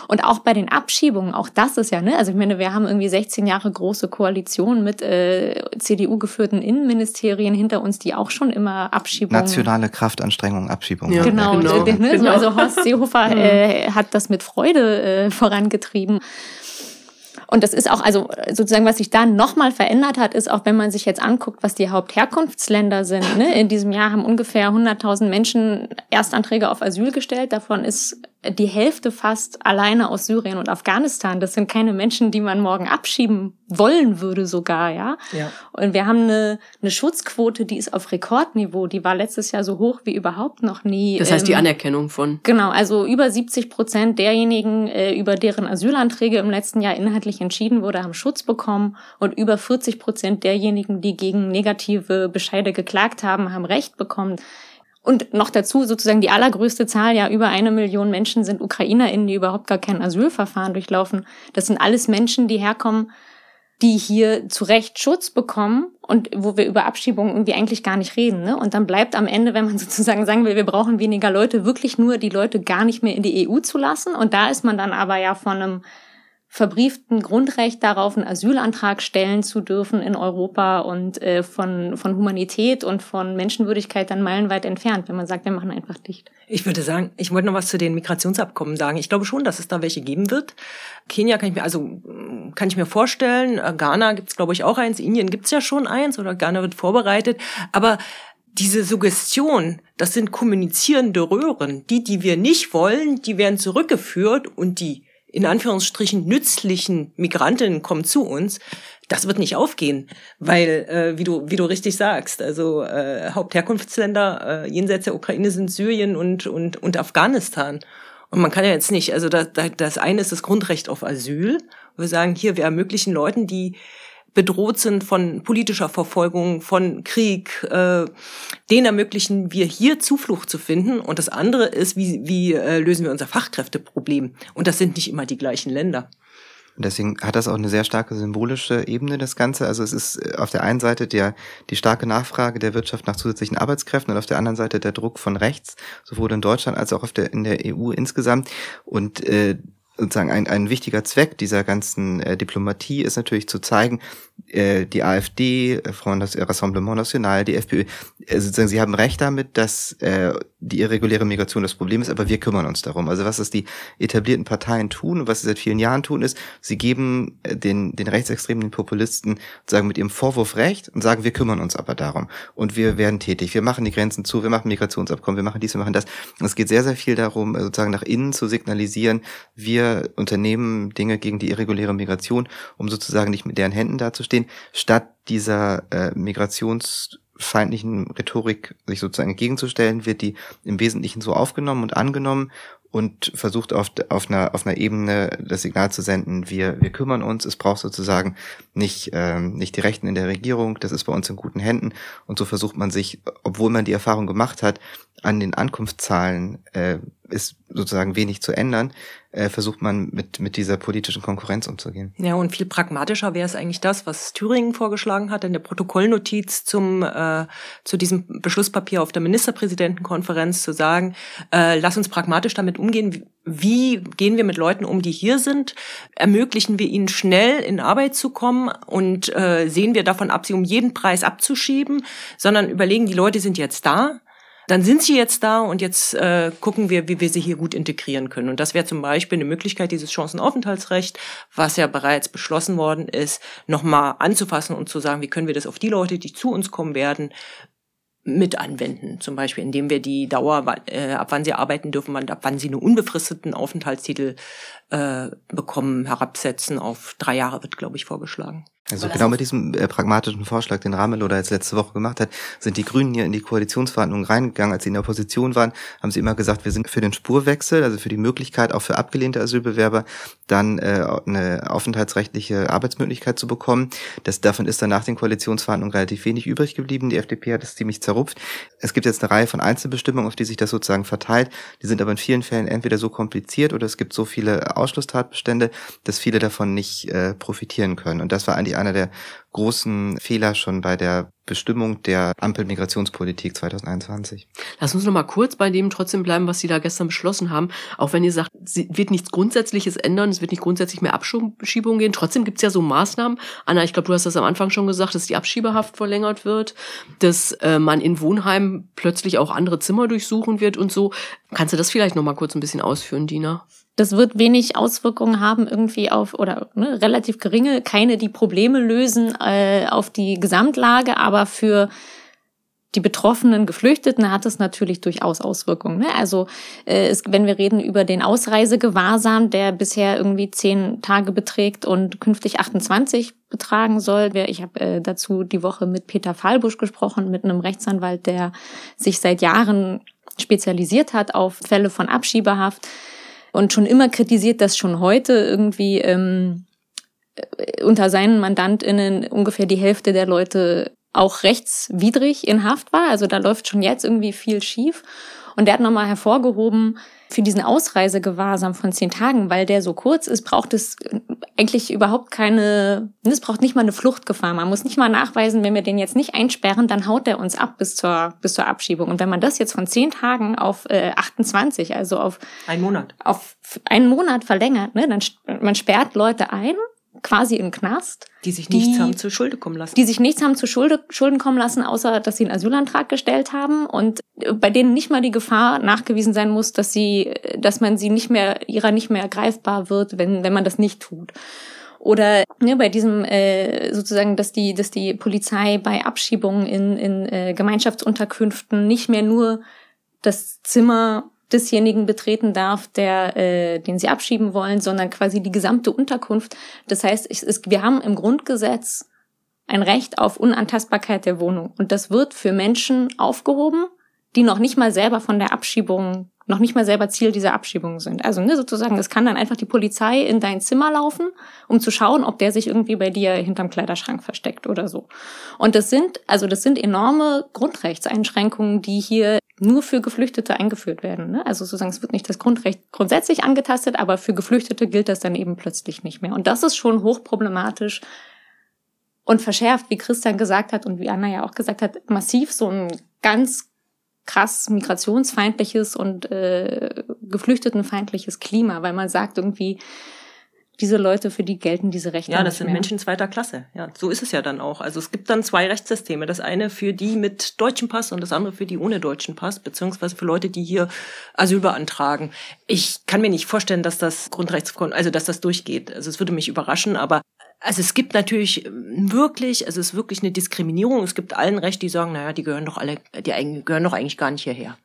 Und auch bei den Abschiebungen, auch das ist ja, ne, also ich meine, wir haben irgendwie 16 Jahre große Koalition mit äh, CDU-geführten Innenministerien hinter uns, die auch schon immer Abschiebungen. Nationale Kraftanstrengung, Abschiebung. Ja, genau, genau. Äh, ne, genau. also Horst Seehofer äh, hat das mit Freude äh, vorangetrieben. Und das ist auch, also sozusagen, was sich da nochmal verändert hat, ist auch, wenn man sich jetzt anguckt, was die Hauptherkunftsländer sind. Ne? In diesem Jahr haben ungefähr 100.000 Menschen Erstanträge auf Asyl gestellt. Davon ist die Hälfte fast alleine aus Syrien und Afghanistan. Das sind keine Menschen, die man morgen abschieben wollen würde sogar, ja. ja. Und wir haben eine, eine Schutzquote, die ist auf Rekordniveau. Die war letztes Jahr so hoch wie überhaupt noch nie. Das heißt die ähm, Anerkennung von. Genau, also über 70 Prozent derjenigen, äh, über deren Asylanträge im letzten Jahr inhaltlich entschieden wurde, haben Schutz bekommen und über 40 Prozent derjenigen, die gegen negative Bescheide geklagt haben, haben Recht bekommen. Und noch dazu sozusagen die allergrößte Zahl, ja, über eine Million Menschen sind UkrainerInnen, die überhaupt gar kein Asylverfahren durchlaufen. Das sind alles Menschen, die herkommen, die hier zu Recht Schutz bekommen und wo wir über Abschiebungen irgendwie eigentlich gar nicht reden. Ne? Und dann bleibt am Ende, wenn man sozusagen sagen will, wir brauchen weniger Leute, wirklich nur die Leute gar nicht mehr in die EU zu lassen. Und da ist man dann aber ja von einem verbrieften Grundrecht darauf, einen Asylantrag stellen zu dürfen in Europa und äh, von, von Humanität und von Menschenwürdigkeit dann meilenweit entfernt, wenn man sagt, wir machen einfach dicht. Ich würde sagen, ich wollte noch was zu den Migrationsabkommen sagen. Ich glaube schon, dass es da welche geben wird. Kenia kann ich mir, also kann ich mir vorstellen, äh, Ghana gibt es, glaube ich, auch eins, Indien gibt es ja schon eins oder Ghana wird vorbereitet. Aber diese Suggestion, das sind kommunizierende Röhren. Die, die wir nicht wollen, die werden zurückgeführt und die in Anführungsstrichen nützlichen Migrantinnen kommen zu uns, das wird nicht aufgehen, weil äh, wie du wie du richtig sagst, also äh, Hauptherkunftsländer äh, jenseits der Ukraine sind Syrien und und und Afghanistan. Und man kann ja jetzt nicht, also das, das eine ist das Grundrecht auf Asyl. Wir sagen hier, wir ermöglichen Leuten, die bedroht sind von politischer Verfolgung, von Krieg, äh, denen ermöglichen wir hier Zuflucht zu finden. Und das andere ist, wie, wie äh, lösen wir unser Fachkräfteproblem? Und das sind nicht immer die gleichen Länder. Deswegen hat das auch eine sehr starke symbolische Ebene, das Ganze. Also es ist äh, auf der einen Seite der, die starke Nachfrage der Wirtschaft nach zusätzlichen Arbeitskräften und auf der anderen Seite der Druck von rechts, sowohl in Deutschland als auch auf der, in der EU insgesamt. Und äh, sozusagen ein, ein wichtiger Zweck dieser ganzen äh, Diplomatie ist natürlich zu zeigen, äh, die AfD, äh, Front Rassemblement National, die FPÖ, äh, sozusagen, sie haben recht damit, dass äh, die irreguläre Migration das Problem ist, aber wir kümmern uns darum. Also was es die etablierten Parteien tun und was sie seit vielen Jahren tun, ist, sie geben äh, den, den Rechtsextremen, den Populisten sagen mit ihrem Vorwurf recht und sagen, wir kümmern uns aber darum und wir werden tätig, wir machen die Grenzen zu, wir machen Migrationsabkommen, wir machen dies, wir machen das. Es geht sehr, sehr viel darum, sozusagen nach innen zu signalisieren, wir unternehmen Dinge gegen die irreguläre Migration, um sozusagen nicht mit deren Händen dazustehen, statt dieser äh, migrationsfeindlichen Rhetorik sich sozusagen entgegenzustellen, wird die im Wesentlichen so aufgenommen und angenommen und versucht auf, auf, einer, auf einer Ebene das Signal zu senden, wir, wir kümmern uns, es braucht sozusagen nicht, ähm, nicht die Rechten in der Regierung, das ist bei uns in guten Händen. Und so versucht man sich, obwohl man die Erfahrung gemacht hat, an den Ankunftszahlen äh, ist sozusagen wenig zu ändern, äh, versucht man mit, mit dieser politischen Konkurrenz umzugehen. Ja, und viel pragmatischer wäre es eigentlich das, was Thüringen vorgeschlagen hat in der Protokollnotiz zum, äh, zu diesem Beschlusspapier auf der Ministerpräsidentenkonferenz zu sagen, äh, lass uns pragmatisch damit umgehen, wie gehen wir mit Leuten um, die hier sind? Ermöglichen wir ihnen schnell in Arbeit zu kommen und äh, sehen wir davon ab, sie um jeden Preis abzuschieben, sondern überlegen, die Leute sind jetzt da, dann sind sie jetzt da und jetzt äh, gucken wir, wie wir sie hier gut integrieren können. Und das wäre zum Beispiel eine Möglichkeit, dieses Chancenaufenthaltsrecht, was ja bereits beschlossen worden ist, nochmal anzufassen und zu sagen, wie können wir das auf die Leute, die zu uns kommen werden, mit anwenden. Zum Beispiel, indem wir die Dauer, äh, ab wann sie arbeiten dürfen, ab wann sie einen unbefristeten Aufenthaltstitel äh, bekommen, herabsetzen auf drei Jahre, wird, glaube ich, vorgeschlagen. Also genau mit diesem äh, pragmatischen Vorschlag, den Ramelow jetzt letzte Woche gemacht hat, sind die Grünen hier in die Koalitionsverhandlungen reingegangen. Als sie in der Opposition waren, haben sie immer gesagt, wir sind für den Spurwechsel, also für die Möglichkeit, auch für abgelehnte Asylbewerber dann äh, eine aufenthaltsrechtliche Arbeitsmöglichkeit zu bekommen. Das, davon ist dann nach den Koalitionsverhandlungen relativ wenig übrig geblieben. Die FDP hat es ziemlich zerrupft. Es gibt jetzt eine Reihe von Einzelbestimmungen, auf die sich das sozusagen verteilt. Die sind aber in vielen Fällen entweder so kompliziert oder es gibt so viele Ausschlusstatbestände, dass viele davon nicht äh, profitieren können. Und das war eigentlich einer der großen Fehler schon bei der Bestimmung der Ampelmigrationspolitik 2021. Lass uns noch mal kurz bei dem trotzdem bleiben, was Sie da gestern beschlossen haben. Auch wenn ihr sagt, es wird nichts Grundsätzliches ändern, es wird nicht grundsätzlich mehr Abschiebungen gehen. Trotzdem gibt es ja so Maßnahmen. Anna, ich glaube, du hast das am Anfang schon gesagt, dass die Abschiebehaft verlängert wird, dass äh, man in Wohnheimen plötzlich auch andere Zimmer durchsuchen wird und so. Kannst du das vielleicht noch mal kurz ein bisschen ausführen, Dina? Das wird wenig Auswirkungen haben irgendwie auf oder ne, relativ geringe, keine die Probleme lösen äh, auf die Gesamtlage, aber für die betroffenen Geflüchteten hat es natürlich durchaus Auswirkungen. Ne? Also äh, es, wenn wir reden über den Ausreisegewahrsam, der bisher irgendwie zehn Tage beträgt und künftig 28 betragen soll. Ich habe äh, dazu die Woche mit Peter Fallbusch gesprochen, mit einem Rechtsanwalt, der sich seit Jahren spezialisiert hat auf Fälle von Abschiebehaft und schon immer kritisiert, dass schon heute irgendwie ähm, äh, unter seinen MandantInnen ungefähr die Hälfte der Leute auch rechtswidrig in Haft war. Also da läuft schon jetzt irgendwie viel schief. Und der hat nochmal hervorgehoben, für diesen Ausreisegewahrsam von zehn Tagen, weil der so kurz ist, braucht es eigentlich überhaupt keine, es braucht nicht mal eine Fluchtgefahr. Man muss nicht mal nachweisen, wenn wir den jetzt nicht einsperren, dann haut der uns ab bis zur, bis zur Abschiebung. Und wenn man das jetzt von zehn Tagen auf äh, 28, also auf ein Monat, auf einen Monat verlängert, ne, dann man sperrt Leute ein quasi im Knast. Die sich nichts die, haben zu Schulde kommen lassen. Die sich nichts haben zu Schulde, Schulden kommen lassen, außer dass sie einen Asylantrag gestellt haben und bei denen nicht mal die Gefahr nachgewiesen sein muss, dass sie, dass man sie nicht mehr, ihrer nicht mehr greifbar wird, wenn, wenn man das nicht tut. Oder ne, bei diesem äh, sozusagen, dass die, dass die Polizei bei Abschiebungen in, in äh, Gemeinschaftsunterkünften nicht mehr nur das Zimmer desjenigen betreten darf, der, äh, den sie abschieben wollen, sondern quasi die gesamte Unterkunft. Das heißt, es, es, wir haben im Grundgesetz ein Recht auf Unantastbarkeit der Wohnung. Und das wird für Menschen aufgehoben, die noch nicht mal selber von der Abschiebung, noch nicht mal selber Ziel dieser Abschiebung sind. Also ne, sozusagen, es kann dann einfach die Polizei in dein Zimmer laufen, um zu schauen, ob der sich irgendwie bei dir hinterm Kleiderschrank versteckt oder so. Und das sind, also das sind enorme Grundrechtseinschränkungen, die hier nur für Geflüchtete eingeführt werden. Ne? Also sozusagen, es wird nicht das Grundrecht grundsätzlich angetastet, aber für Geflüchtete gilt das dann eben plötzlich nicht mehr. Und das ist schon hochproblematisch und verschärft, wie Christian gesagt hat und wie Anna ja auch gesagt hat, massiv so ein ganz krass migrationsfeindliches und äh, geflüchtetenfeindliches Klima, weil man sagt irgendwie, diese Leute, für die gelten diese Rechte. Ja, das sind mehr. Menschen zweiter Klasse. Ja, so ist es ja dann auch. Also es gibt dann zwei Rechtssysteme. Das eine für die mit deutschem Pass und das andere für die ohne deutschen Pass, beziehungsweise für Leute, die hier Asyl beantragen. Ich kann mir nicht vorstellen, dass das Grundrechts, also dass das durchgeht. Also es würde mich überraschen, aber also es gibt natürlich wirklich, also es ist wirklich eine Diskriminierung. Es gibt allen Recht, die sagen, naja, die gehören doch alle, die gehören doch eigentlich gar nicht hierher.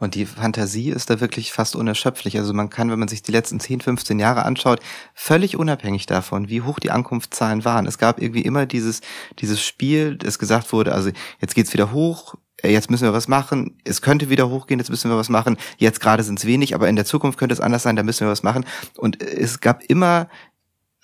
Und die Fantasie ist da wirklich fast unerschöpflich. Also man kann, wenn man sich die letzten 10, 15 Jahre anschaut, völlig unabhängig davon, wie hoch die Ankunftszahlen waren. Es gab irgendwie immer dieses, dieses Spiel, das gesagt wurde, also jetzt geht's wieder hoch, äh, jetzt müssen wir was machen, es könnte wieder hochgehen, jetzt müssen wir was machen, jetzt gerade sind es wenig, aber in der Zukunft könnte es anders sein, da müssen wir was machen. Und es gab immer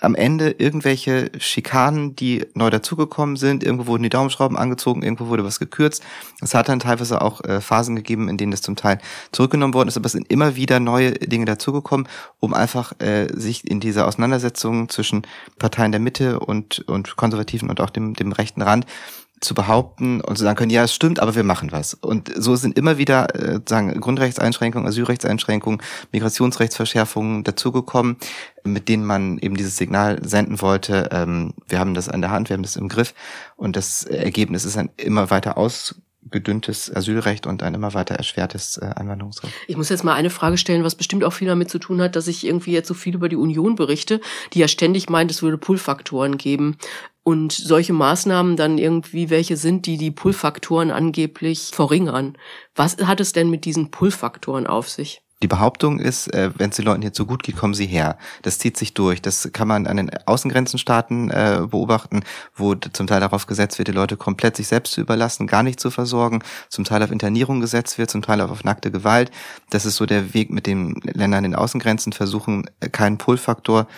am Ende irgendwelche Schikanen, die neu dazugekommen sind. Irgendwo wurden die Daumenschrauben angezogen, irgendwo wurde was gekürzt. Es hat dann teilweise auch äh, Phasen gegeben, in denen das zum Teil zurückgenommen worden ist, aber es sind immer wieder neue Dinge dazugekommen, um einfach äh, sich in dieser Auseinandersetzung zwischen Parteien der Mitte und, und Konservativen und auch dem, dem rechten Rand zu behaupten und zu sagen können, ja, es stimmt, aber wir machen was. Und so sind immer wieder äh, sagen Grundrechtseinschränkungen, Asylrechtseinschränkungen, Migrationsrechtsverschärfungen dazugekommen, mit denen man eben dieses Signal senden wollte, ähm, wir haben das an der Hand, wir haben das im Griff und das Ergebnis ist ein immer weiter aus gedünntes Asylrecht und ein immer weiter erschwertes äh, Einwanderungsrecht. Ich muss jetzt mal eine Frage stellen, was bestimmt auch viel damit zu tun hat, dass ich irgendwie jetzt so viel über die Union berichte, die ja ständig meint, es würde Pull-Faktoren geben. Und solche Maßnahmen dann irgendwie welche sind, die die Pull-Faktoren angeblich verringern. Was hat es denn mit diesen Pull-Faktoren auf sich? Die Behauptung ist, äh, wenn es den Leuten jetzt so gut geht, kommen sie her. Das zieht sich durch. Das kann man an den Außengrenzenstaaten äh, beobachten, wo zum Teil darauf gesetzt wird, die Leute komplett sich selbst zu überlassen, gar nicht zu versorgen, zum Teil auf Internierung gesetzt wird, zum Teil auf nackte Gewalt. Das ist so der Weg, mit dem Länder an den Außengrenzen versuchen, keinen Pull-Faktor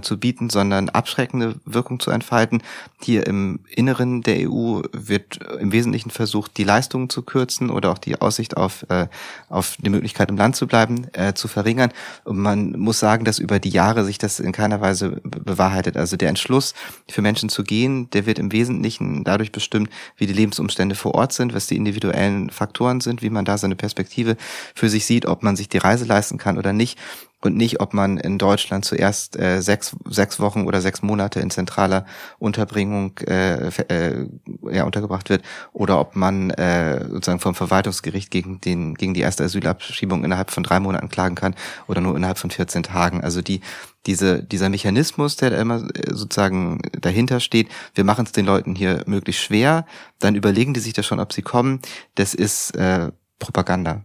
zu bieten, sondern abschreckende Wirkung zu entfalten. Hier im Inneren der EU wird im Wesentlichen versucht, die Leistungen zu kürzen oder auch die Aussicht auf, äh, auf die Möglichkeit, im Land zu bleiben bleiben, äh, zu verringern. Und man muss sagen, dass über die Jahre sich das in keiner Weise bewahrheitet. Also der Entschluss, für Menschen zu gehen, der wird im Wesentlichen dadurch bestimmt, wie die Lebensumstände vor Ort sind, was die individuellen Faktoren sind, wie man da seine Perspektive für sich sieht, ob man sich die Reise leisten kann oder nicht und nicht, ob man in Deutschland zuerst äh, sechs, sechs Wochen oder sechs Monate in zentraler Unterbringung äh, äh, ja, untergebracht wird oder ob man äh, sozusagen vom Verwaltungsgericht gegen, den, gegen die erste Asylabschiebung innerhalb von drei Monaten klagen kann oder nur innerhalb von 14 Tagen. Also die, diese, dieser Mechanismus, der da immer äh, sozusagen dahinter steht, wir machen es den Leuten hier möglichst schwer, dann überlegen die sich das schon, ob sie kommen, das ist äh, Propaganda.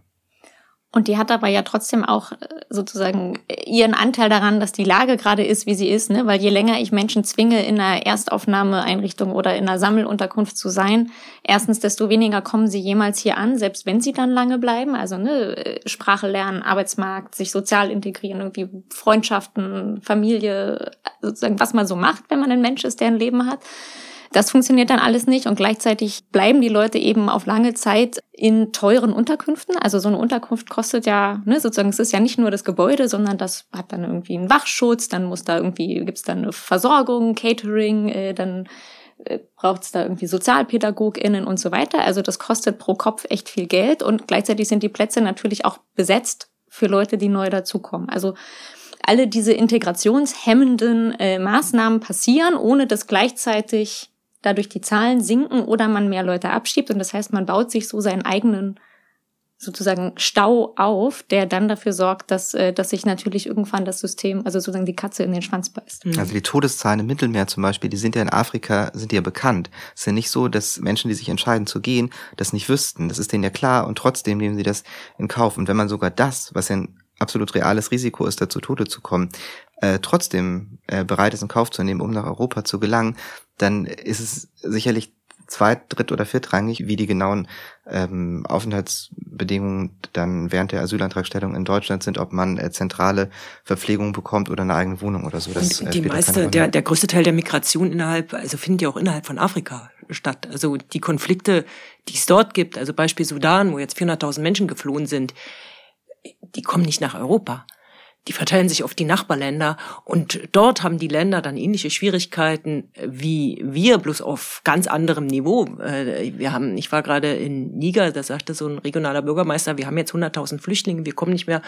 Und die hat aber ja trotzdem auch äh, sozusagen ihren Anteil daran, dass die Lage gerade ist, wie sie ist, ne? Weil je länger ich Menschen zwinge, in einer Erstaufnahmeeinrichtung oder in einer Sammelunterkunft zu sein, erstens, desto weniger kommen sie jemals hier an, selbst wenn sie dann lange bleiben. Also ne, Sprache lernen, Arbeitsmarkt, sich sozial integrieren, irgendwie Freundschaften, Familie, sozusagen, was man so macht, wenn man ein Mensch ist, der ein Leben hat. Das funktioniert dann alles nicht und gleichzeitig bleiben die Leute eben auf lange Zeit in teuren Unterkünften. Also so eine Unterkunft kostet ja, ne, sozusagen, es ist ja nicht nur das Gebäude, sondern das hat dann irgendwie einen Wachschutz, dann muss da irgendwie, gibt's dann eine Versorgung, Catering, äh, dann äh, braucht es da irgendwie SozialpädagogInnen und so weiter. Also das kostet pro Kopf echt viel Geld und gleichzeitig sind die Plätze natürlich auch besetzt für Leute, die neu dazukommen. Also alle diese integrationshemmenden äh, Maßnahmen passieren, ohne dass gleichzeitig dadurch die Zahlen sinken oder man mehr Leute abschiebt. Und das heißt, man baut sich so seinen eigenen sozusagen Stau auf, der dann dafür sorgt, dass, äh, dass sich natürlich irgendwann das System, also sozusagen die Katze in den Schwanz beißt. Mhm. Also die Todeszahlen im Mittelmeer zum Beispiel, die sind ja in Afrika, sind ja bekannt. Es ist ja nicht so, dass Menschen, die sich entscheiden zu gehen, das nicht wüssten. Das ist denen ja klar und trotzdem nehmen sie das in Kauf. Und wenn man sogar das, was ja ein absolut reales Risiko ist, da zu Tode zu kommen, äh, trotzdem äh, bereit ist, in Kauf zu nehmen, um nach Europa zu gelangen, dann ist es sicherlich zweit-, dritt- oder viertrangig, wie die genauen ähm, Aufenthaltsbedingungen dann während der Asylantragstellung in Deutschland sind, ob man äh, zentrale Verpflegung bekommt oder eine eigene Wohnung oder so. Das, Und die äh, meiste, der, der größte Teil der Migration innerhalb, also findet ja auch innerhalb von Afrika statt. Also die Konflikte, die es dort gibt, also Beispiel Sudan, wo jetzt 400.000 Menschen geflohen sind, die kommen nicht nach Europa die verteilen sich auf die Nachbarländer und dort haben die Länder dann ähnliche Schwierigkeiten wie wir, bloß auf ganz anderem Niveau. Äh, wir haben, ich war gerade in Niger, da sagte so ein regionaler Bürgermeister, wir haben jetzt 100.000 Flüchtlinge, wir kommen nicht mehr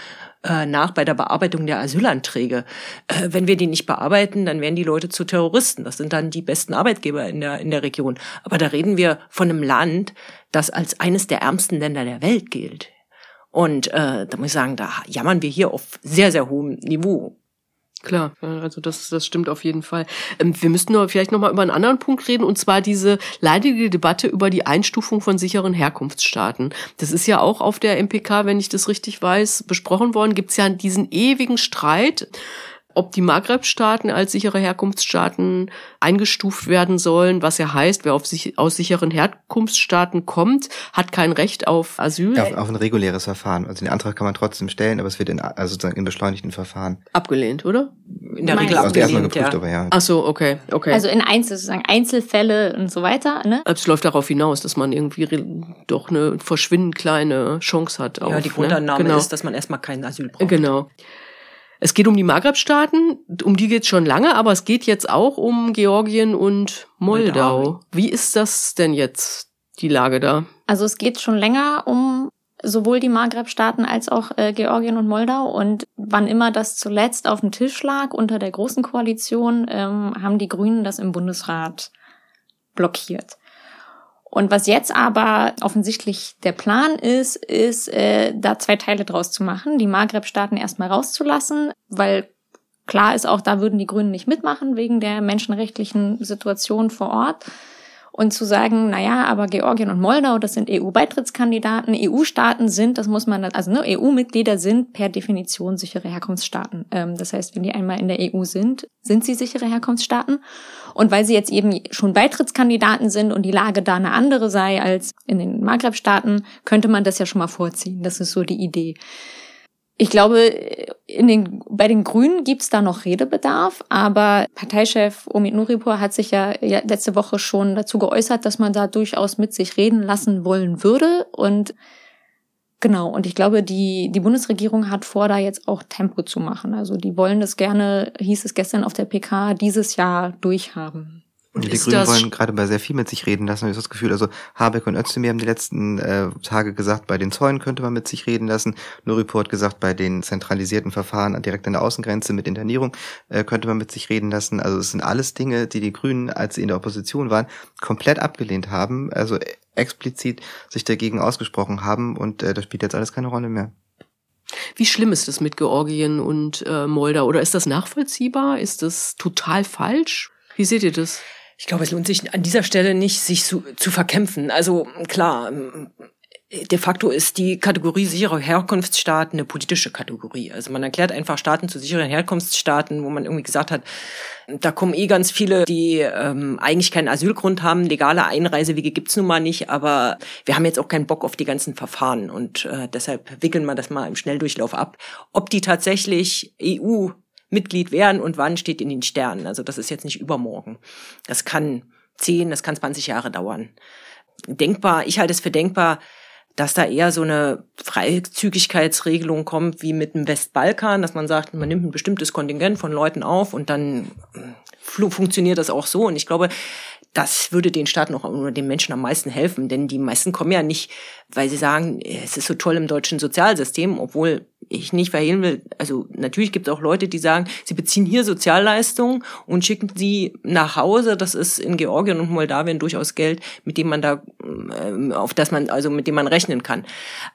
äh, nach bei der Bearbeitung der Asylanträge. Äh, wenn wir die nicht bearbeiten, dann werden die Leute zu Terroristen. Das sind dann die besten Arbeitgeber in der, in der Region. Aber da reden wir von einem Land, das als eines der ärmsten Länder der Welt gilt. Und äh, da muss ich sagen, da jammern wir hier auf sehr, sehr hohem Niveau. Klar, also das, das stimmt auf jeden Fall. Ähm, wir müssten nur vielleicht nochmal über einen anderen Punkt reden, und zwar diese leidige Debatte über die Einstufung von sicheren Herkunftsstaaten. Das ist ja auch auf der MPK, wenn ich das richtig weiß, besprochen worden. Gibt es ja diesen ewigen Streit ob die Maghreb-Staaten als sichere Herkunftsstaaten eingestuft werden sollen, was ja heißt, wer auf sich, aus sicheren Herkunftsstaaten kommt, hat kein Recht auf Asyl. Auf, auf ein reguläres Verfahren. Also den Antrag kann man trotzdem stellen, aber es wird in, also sozusagen in beschleunigten Verfahren. Abgelehnt, oder? In der Regel also abgelehnt, geprüft, ja. Aber ja. Ach so, okay, okay. Also in Einzel, sozusagen Einzelfälle und so weiter, ne? Es läuft darauf hinaus, dass man irgendwie doch eine verschwindend kleine Chance hat. Ja, auf, die Grundannahme ne? genau. ist, dass man erstmal keinen Asyl braucht. Genau. Es geht um die Maghreb-Staaten, um die geht es schon lange, aber es geht jetzt auch um Georgien und Moldau. Moldau. Wie ist das denn jetzt, die Lage da? Also es geht schon länger um sowohl die Maghreb-Staaten als auch äh, Georgien und Moldau. Und wann immer das zuletzt auf dem Tisch lag unter der großen Koalition, ähm, haben die Grünen das im Bundesrat blockiert. Und was jetzt aber offensichtlich der Plan ist, ist, äh, da zwei Teile draus zu machen, die Maghreb-Staaten erstmal rauszulassen, weil klar ist auch, da würden die Grünen nicht mitmachen wegen der menschenrechtlichen Situation vor Ort und zu sagen, na ja, aber Georgien und Moldau, das sind EU-Beitrittskandidaten, EU-Staaten sind, das muss man, also ne, EU-Mitglieder sind per Definition sichere Herkunftsstaaten. Ähm, das heißt, wenn die einmal in der EU sind, sind sie sichere Herkunftsstaaten. Und weil sie jetzt eben schon Beitrittskandidaten sind und die Lage da eine andere sei als in den Maghreb-Staaten, könnte man das ja schon mal vorziehen. Das ist so die Idee. Ich glaube, in den, bei den Grünen gibt's da noch Redebedarf, aber Parteichef Omid Nuripur hat sich ja letzte Woche schon dazu geäußert, dass man da durchaus mit sich reden lassen wollen würde. Und genau, und ich glaube, die, die Bundesregierung hat vor, da jetzt auch Tempo zu machen. Also die wollen das gerne, hieß es gestern auf der PK, dieses Jahr durchhaben. Und die Grünen wollen gerade bei sehr viel mit sich reden lassen, habe ich das Gefühl. Also Habeck und Özdemir haben die letzten äh, Tage gesagt, bei den Zäunen könnte man mit sich reden lassen. Nuripur hat gesagt, bei den zentralisierten Verfahren direkt an der Außengrenze mit Internierung äh, könnte man mit sich reden lassen. Also es sind alles Dinge, die die Grünen, als sie in der Opposition waren, komplett abgelehnt haben. Also explizit sich dagegen ausgesprochen haben und äh, das spielt jetzt alles keine Rolle mehr. Wie schlimm ist es mit Georgien und äh, Moldau? Oder ist das nachvollziehbar? Ist das total falsch? Wie seht ihr das? Ich glaube, es lohnt sich an dieser Stelle nicht, sich zu, zu verkämpfen. Also klar, de facto ist die Kategorie sichere Herkunftsstaaten eine politische Kategorie. Also man erklärt einfach Staaten zu sicheren Herkunftsstaaten, wo man irgendwie gesagt hat, da kommen eh ganz viele, die ähm, eigentlich keinen Asylgrund haben. Legale Einreisewege gibt's nun mal nicht, aber wir haben jetzt auch keinen Bock auf die ganzen Verfahren und äh, deshalb wickeln wir das mal im Schnelldurchlauf ab. Ob die tatsächlich EU Mitglied werden und wann steht in den Sternen. Also das ist jetzt nicht übermorgen. Das kann zehn, das kann 20 Jahre dauern. Denkbar, ich halte es für denkbar, dass da eher so eine Freizügigkeitsregelung kommt wie mit dem Westbalkan, dass man sagt, man nimmt ein bestimmtes Kontingent von Leuten auf und dann funktioniert das auch so. Und ich glaube, das würde den Staaten auch oder den Menschen am meisten helfen, denn die meisten kommen ja nicht, weil sie sagen, es ist so toll im deutschen Sozialsystem, obwohl ich nicht verhehlen will, also natürlich gibt es auch Leute, die sagen, sie beziehen hier Sozialleistungen und schicken sie nach Hause. Das ist in Georgien und Moldawien durchaus Geld, mit dem man da, ähm, auf das man, also mit dem man rechnen kann.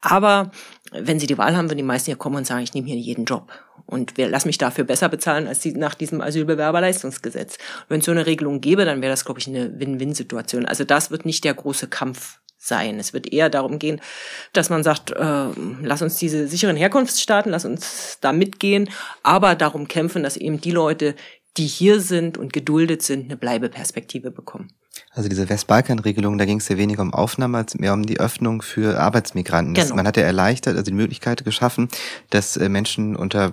Aber wenn sie die Wahl haben, würden die meisten hier kommen und sagen, ich nehme hier jeden Job. Und wir lassen mich dafür besser bezahlen als die, nach diesem Asylbewerberleistungsgesetz. Wenn es so eine Regelung gäbe, dann wäre das, glaube ich, eine Win-Win-Situation. Also das wird nicht der große Kampf sein. Es wird eher darum gehen, dass man sagt, äh, lass uns diese sicheren Herkunftsstaaten, lass uns da mitgehen, aber darum kämpfen, dass eben die Leute, die hier sind und geduldet sind, eine Bleibeperspektive bekommen. Also diese Westbalkan-Regelung, da ging es ja weniger um Aufnahme als mehr um die Öffnung für Arbeitsmigranten. Genau. man hat ja erleichtert, also die Möglichkeit geschaffen, dass äh, Menschen unter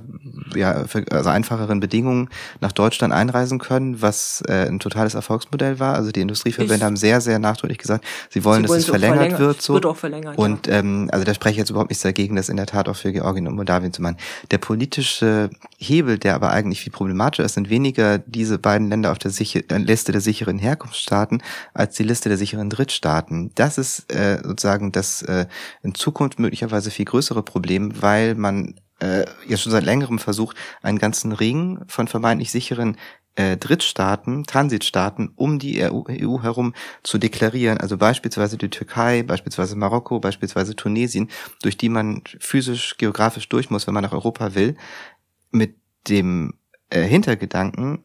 ja, also einfacheren Bedingungen nach Deutschland einreisen können, was äh, ein totales Erfolgsmodell war. Also die Industrieverbände ich, haben sehr, sehr nachdrücklich gesagt, sie wollen, sie dass es verlängert, verlängert, wird. So. Wird auch verlängert. Und ähm, also da spreche ich jetzt überhaupt nichts dagegen, das in der Tat auch für Georgien und Moldawien zu machen. Der politische Hebel, der aber eigentlich viel problematischer ist, sind weniger diese beiden Länder auf der Sicher Liste der sicheren Herkunftsstaaten, als die Liste der sicheren Drittstaaten. Das ist äh, sozusagen das äh, in Zukunft möglicherweise viel größere Problem, weil man äh, jetzt schon seit längerem versucht, einen ganzen Ring von vermeintlich sicheren äh, Drittstaaten, Transitstaaten um die EU, EU herum zu deklarieren, also beispielsweise die Türkei, beispielsweise Marokko, beispielsweise Tunesien, durch die man physisch, geografisch durch muss, wenn man nach Europa will, mit dem äh, Hintergedanken,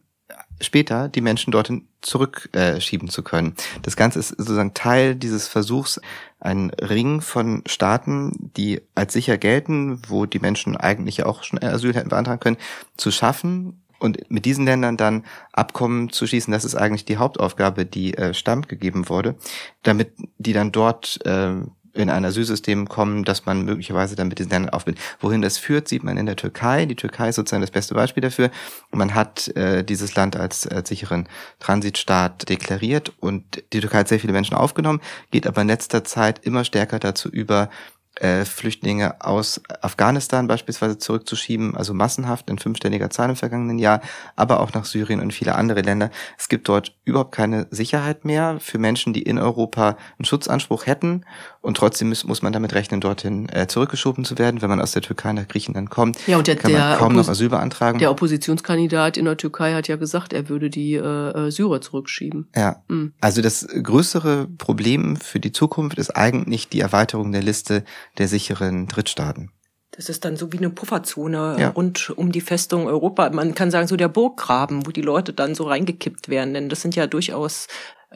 später die Menschen dorthin zurückschieben äh, zu können. Das Ganze ist sozusagen Teil dieses Versuchs, einen Ring von Staaten, die als sicher gelten, wo die Menschen eigentlich auch schon Asyl hätten beantragen können, zu schaffen und mit diesen Ländern dann Abkommen zu schließen. Das ist eigentlich die Hauptaufgabe, die äh, Stamm gegeben wurde, damit die dann dort äh, in ein Asylsystem kommen, dass man möglicherweise dann mit diesen Ländern aufbildet. Wohin das führt, sieht man in der Türkei. Die Türkei ist sozusagen das beste Beispiel dafür. Man hat äh, dieses Land als, als sicheren Transitstaat deklariert und die Türkei hat sehr viele Menschen aufgenommen, geht aber in letzter Zeit immer stärker dazu über, äh, Flüchtlinge aus Afghanistan beispielsweise zurückzuschieben, also massenhaft in fünfstelliger Zahl im vergangenen Jahr, aber auch nach Syrien und viele andere Länder. Es gibt dort überhaupt keine Sicherheit mehr für Menschen, die in Europa einen Schutzanspruch hätten und trotzdem muss, muss man damit rechnen, dorthin äh, zurückgeschoben zu werden. Wenn man aus der Türkei nach Griechenland kommt, ja, und der, kann man der kaum Oppos noch Asyl beantragen. Der Oppositionskandidat in der Türkei hat ja gesagt, er würde die äh, äh Syrer zurückschieben. Ja, Mhm. also das größere Problem für die Zukunft ist eigentlich die Erweiterung der Liste der sicheren Drittstaaten. Das ist dann so wie eine Pufferzone Ja. rund um die Festung Europa. Man kann sagen, so der Burggraben, wo die Leute dann so reingekippt werden. Denn das sind ja durchaus, äh,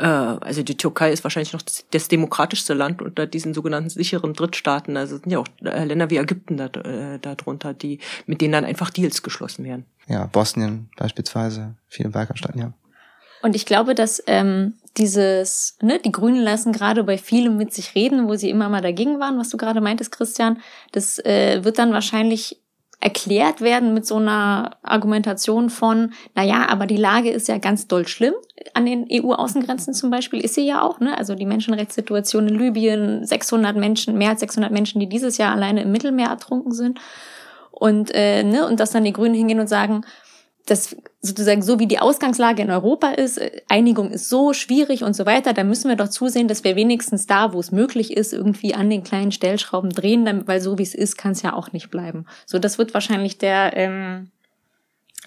also die Türkei ist wahrscheinlich noch das, das demokratischste Land unter diesen sogenannten sicheren Drittstaaten. Also es sind ja auch äh, Länder wie Ägypten da, äh, darunter, die, mit denen dann einfach Deals geschlossen werden. Ja, Bosnien beispielsweise, viele Balkanstaaten, ja. Und ich glaube, dass ähm, dieses, ne, die Grünen lassen gerade bei vielem mit sich reden, wo sie immer mal dagegen waren, was du gerade meintest, Christian, das äh, wird dann wahrscheinlich erklärt werden mit so einer Argumentation von, na ja, aber die Lage ist ja ganz doll schlimm an den EU-Außengrenzen zum Beispiel, ist sie ja auch, ne? Also die Menschenrechtssituation in Libyen, 600 Menschen, mehr als 600 Menschen, die dieses Jahr alleine im Mittelmeer ertrunken sind. Und, äh, ne, und dass dann die Grünen hingehen und sagen, das sozusagen so wie die Ausgangslage in Europa ist, äh, Einigung ist so schwierig und so weiter, da müssen wir doch zusehen, dass wir wenigstens da, wo es möglich ist, irgendwie an den kleinen Stellschrauben drehen, weil so wie es ist, kann es ja auch nicht bleiben. So, das wird wahrscheinlich der, ähm,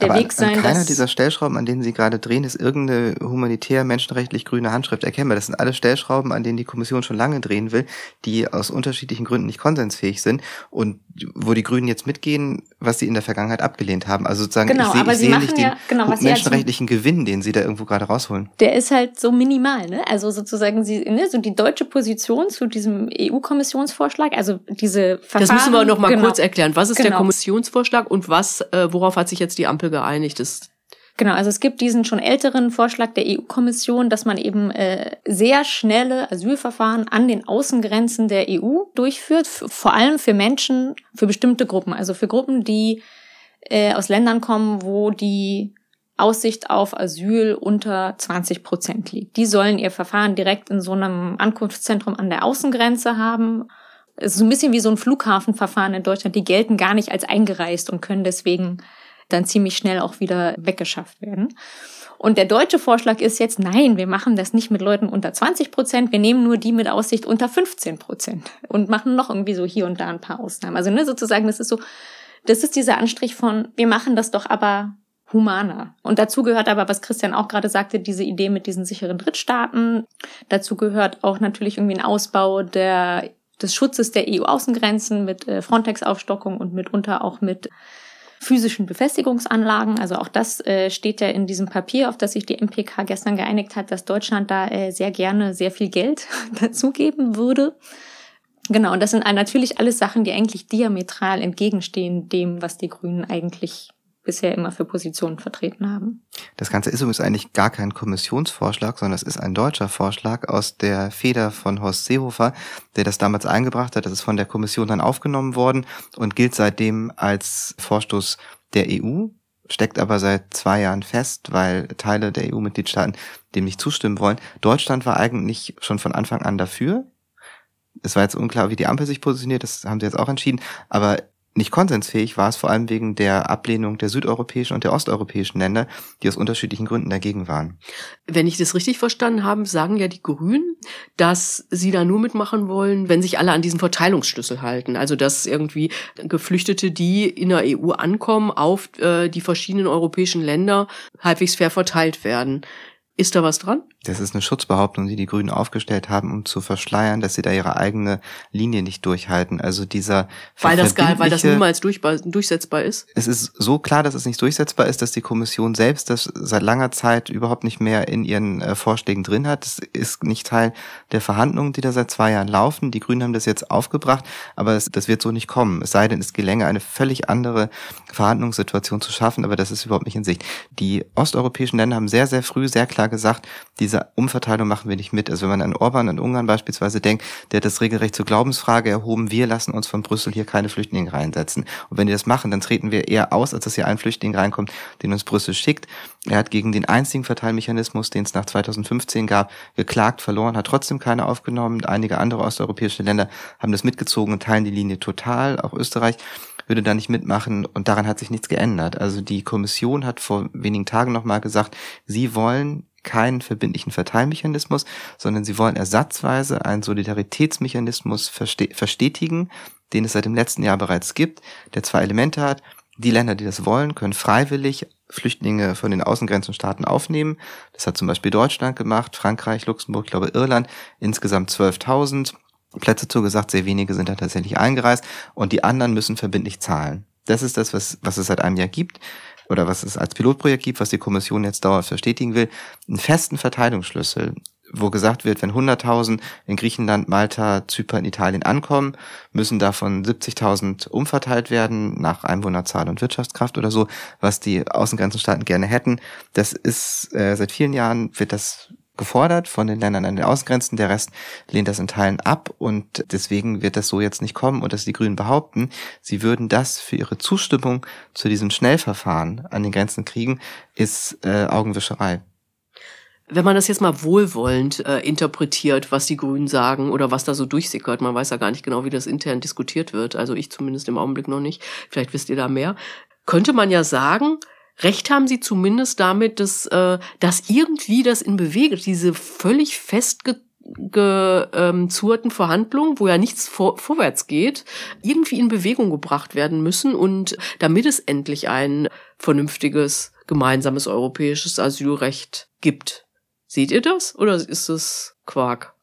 der Aber Weg an, sein, an keiner dass dieser Stellschrauben, an denen Sie gerade drehen, ist irgendeine humanitär, menschenrechtlich grüne Handschrift erkennbar. Das sind alle Stellschrauben, an denen die Kommission schon lange drehen will, die aus unterschiedlichen Gründen nicht konsensfähig sind und wo die Grünen jetzt mitgehen, was sie in der Vergangenheit abgelehnt haben. Also sozusagen, Genau, ich sehe, aber ich sie sehe machen nicht den ja- genau, was sie ja menschenrechtlichen Gewinn, den Sie da irgendwo gerade rausholen. der ist halt so minimal, ne? Also sozusagen sie, ne, so die deutsche Position zu diesem EU-Kommissionsvorschlag, also diese Verfahren. Das müssen wir noch mal genau. kurz erklären. Was ist der Genau. Kommissionsvorschlag und was, äh, worauf hat sich jetzt die Ampel geeinigt? Das Genau, also es gibt diesen schon älteren Vorschlag der EU-Kommission, dass man eben äh, sehr schnelle Asylverfahren an den Außengrenzen der EU durchführt, vor allem für Menschen, für bestimmte Gruppen, also für Gruppen, die äh, aus Ländern kommen, wo die Aussicht auf Asyl unter 20 Prozent liegt. Die sollen ihr Verfahren direkt in so einem Ankunftszentrum an der Außengrenze haben. Es ist so ein bisschen wie so ein Flughafenverfahren in Deutschland. Die gelten gar nicht als eingereist und können deswegen dann ziemlich schnell auch wieder weggeschafft werden. Und der deutsche Vorschlag ist jetzt, nein, wir machen das nicht mit Leuten unter 20 Prozent, wir nehmen nur die mit Aussicht unter 15 Prozent und machen noch irgendwie so hier und da ein paar Ausnahmen. Also ne, sozusagen, das ist so, das ist dieser Anstrich von, wir machen das doch aber humaner. Und dazu gehört aber, was Christian auch gerade sagte, diese Idee mit diesen sicheren Drittstaaten. Dazu gehört auch natürlich irgendwie ein Ausbau der, des Schutzes der EU-Außengrenzen mit äh, Frontex-Aufstockung und mitunter auch mit physischen Befestigungsanlagen. Also auch das äh, steht ja in diesem Papier, auf das sich die MPK gestern geeinigt hat, dass Deutschland da äh, sehr gerne sehr viel Geld dazugeben würde. Genau, und das sind natürlich alles Sachen, die eigentlich diametral entgegenstehen dem, was die Grünen eigentlich bisher immer für Positionen vertreten haben. Das Ganze ist übrigens eigentlich gar kein Kommissionsvorschlag, sondern es ist ein deutscher Vorschlag aus der Feder von Horst Seehofer, der das damals eingebracht hat. Das ist von der Kommission dann aufgenommen worden und gilt seitdem als Vorstoß der EU, steckt aber seit zwei Jahren fest, weil Teile der EU-Mitgliedstaaten dem nicht zustimmen wollen. Deutschland war eigentlich schon von Anfang an dafür. Es war jetzt unklar, wie die Ampel sich positioniert, das haben sie jetzt auch entschieden, aber nicht konsensfähig war es vor allem wegen der Ablehnung der südeuropäischen und der osteuropäischen Länder, die aus unterschiedlichen Gründen dagegen waren. Wenn ich das richtig verstanden habe, sagen ja die Grünen, dass sie da nur mitmachen wollen, wenn sich alle an diesen Verteilungsschlüssel halten. Also dass irgendwie Geflüchtete, die in der EU ankommen, auf äh, die verschiedenen europäischen Länder halbwegs fair verteilt werden. Ist da was dran? Das ist eine Schutzbehauptung, die die Grünen aufgestellt haben, um zu verschleiern, dass sie da ihre eigene Linie nicht durchhalten. Also dieser Weil das, gar, weil das niemals durchsetzbar ist? es ist so klar, dass es nicht durchsetzbar ist, dass die Kommission selbst das seit langer Zeit überhaupt nicht mehr in ihren äh, Vorschlägen drin hat. Das ist nicht Teil der Verhandlungen, die da seit zwei Jahren laufen. Die Grünen haben das jetzt aufgebracht, aber es, das wird so nicht kommen. Es sei denn, es gelänge eine völlig andere Verhandlungssituation zu schaffen, aber das ist überhaupt nicht in Sicht. Die osteuropäischen Länder haben sehr, sehr früh sehr klar gesagt, diese Umverteilung machen wir nicht mit. Also wenn man an Orban in Ungarn beispielsweise denkt, der hat das regelrecht zur Glaubensfrage erhoben, wir lassen uns von Brüssel hier keine Flüchtlinge reinsetzen. Und wenn die das machen, dann treten wir eher aus, als dass hier ein Flüchtling reinkommt, den uns Brüssel schickt. Er hat gegen den einzigen Verteilmechanismus, den es nach 2015 gab, geklagt, verloren, hat trotzdem keine aufgenommen. Einige andere osteuropäische Länder haben das mitgezogen und teilen die Linie total. Auch Österreich würde da nicht mitmachen und daran hat sich nichts geändert. Also die Kommission hat vor wenigen Tagen nochmal gesagt, sie wollen keinen verbindlichen Verteilmechanismus, sondern sie wollen ersatzweise einen Solidaritätsmechanismus verstetigen, den es seit dem letzten Jahr bereits gibt, der zwei Elemente hat. Die Länder, die das wollen, können freiwillig Flüchtlinge von den Außengrenzenstaaten aufnehmen. Das hat zum Beispiel Deutschland gemacht, Frankreich, Luxemburg, ich glaube Irland, insgesamt 12.000. Plätze zugesagt, sehr wenige sind da tatsächlich eingereist und die anderen müssen verbindlich zahlen. Das ist das, was, was es seit einem Jahr gibt oder was es als Pilotprojekt gibt, was die Kommission jetzt dauerhaft verstetigen will, einen festen Verteilungsschlüssel, wo gesagt wird, wenn 100.000 in Griechenland, Malta, Zypern, Italien ankommen, müssen davon 70.000 umverteilt werden nach Einwohnerzahl und Wirtschaftskraft oder so, was die Außengrenzenstaaten gerne hätten. Das ist äh, seit vielen Jahren wird das gefordert von den Ländern an den Außengrenzen. Der Rest lehnt das in Teilen ab und deswegen wird das so jetzt nicht kommen und dass die Grünen behaupten, sie würden das für ihre Zustimmung zu diesem Schnellverfahren an den Grenzen kriegen, ist äh, Augenwischerei. Wenn man das jetzt mal wohlwollend äh, interpretiert, was die Grünen sagen oder was da so durchsickert, man weiß ja gar nicht genau, wie das intern diskutiert wird, also ich zumindest im Augenblick noch nicht, vielleicht wisst ihr da mehr, könnte man ja sagen, Recht haben sie zumindest damit, dass, äh, dass irgendwie das in Bewegung, diese völlig festgezurrten ähm, Verhandlungen, wo ja nichts vor, vorwärts geht, irgendwie in Bewegung gebracht werden müssen und damit es endlich ein vernünftiges gemeinsames europäisches Asylrecht gibt. Seht ihr das oder ist es Quark?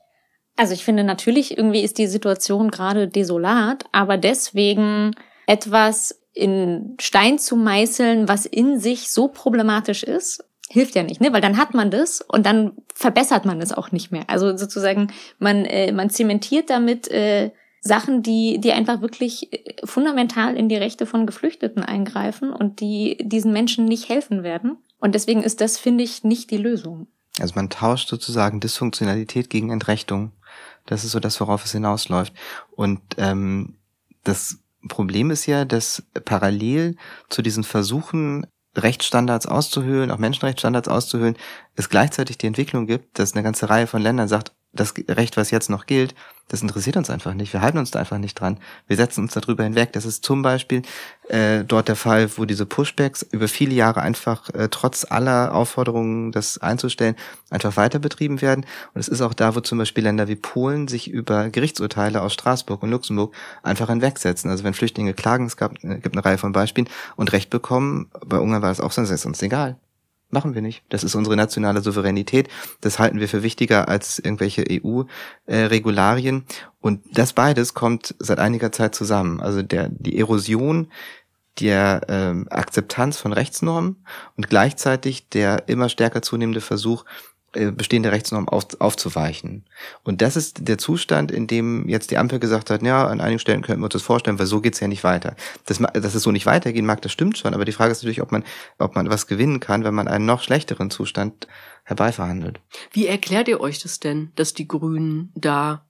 Also ich finde natürlich irgendwie ist die Situation gerade desolat, aber deswegen etwas in Stein zu meißeln, was in sich so problematisch ist, hilft ja nicht, ne? Weil dann hat man das und dann verbessert man es auch nicht mehr. Also sozusagen, man, äh, man zementiert damit äh, Sachen, die, die einfach wirklich äh, fundamental in die Rechte von Geflüchteten eingreifen und die diesen Menschen nicht helfen werden. Und deswegen ist das, finde ich, nicht die Lösung. Also man tauscht sozusagen Dysfunktionalität gegen Entrechtung. Das ist so das, worauf es hinausläuft. Und ähm, das Problem ist ja, dass parallel zu diesen Versuchen, Rechtsstandards auszuhöhlen, auch Menschenrechtsstandards auszuhöhlen, es gleichzeitig die Entwicklung gibt, dass eine ganze Reihe von Ländern sagt, das Recht, was jetzt noch gilt, das interessiert uns einfach nicht. Wir halten uns da einfach nicht dran. Wir setzen uns darüber hinweg. Das ist zum Beispiel äh, dort der Fall, wo diese Pushbacks über viele Jahre einfach äh, trotz aller Aufforderungen, das einzustellen, einfach weiter betrieben werden. Und es ist auch da, wo zum Beispiel Länder wie Polen sich über Gerichtsurteile aus Straßburg und Luxemburg einfach hinwegsetzen. Also wenn Flüchtlinge klagen, es gab, äh, gibt eine Reihe von Beispielen und Recht bekommen, bei Ungarn war es auch so, das ist uns egal. Machen wir nicht. Das ist unsere nationale Souveränität. Das halten wir für wichtiger als irgendwelche EU-Regularien. Und das beides kommt seit einiger Zeit zusammen. Also der, die Erosion der ähm, Akzeptanz von Rechtsnormen und gleichzeitig der immer stärker zunehmende Versuch, bestehende Rechtsnormen auf, aufzuweichen. Und das ist der Zustand, in dem jetzt die Ampel gesagt hat, ja, an einigen Stellen könnten wir uns das vorstellen, weil so geht's ja nicht weiter. Das, dass es so nicht weitergehen mag, das stimmt schon, aber die Frage ist natürlich, ob man, ob man was gewinnen kann, wenn man einen noch schlechteren Zustand herbeiverhandelt. Wie erklärt ihr euch das denn, dass die Grünen da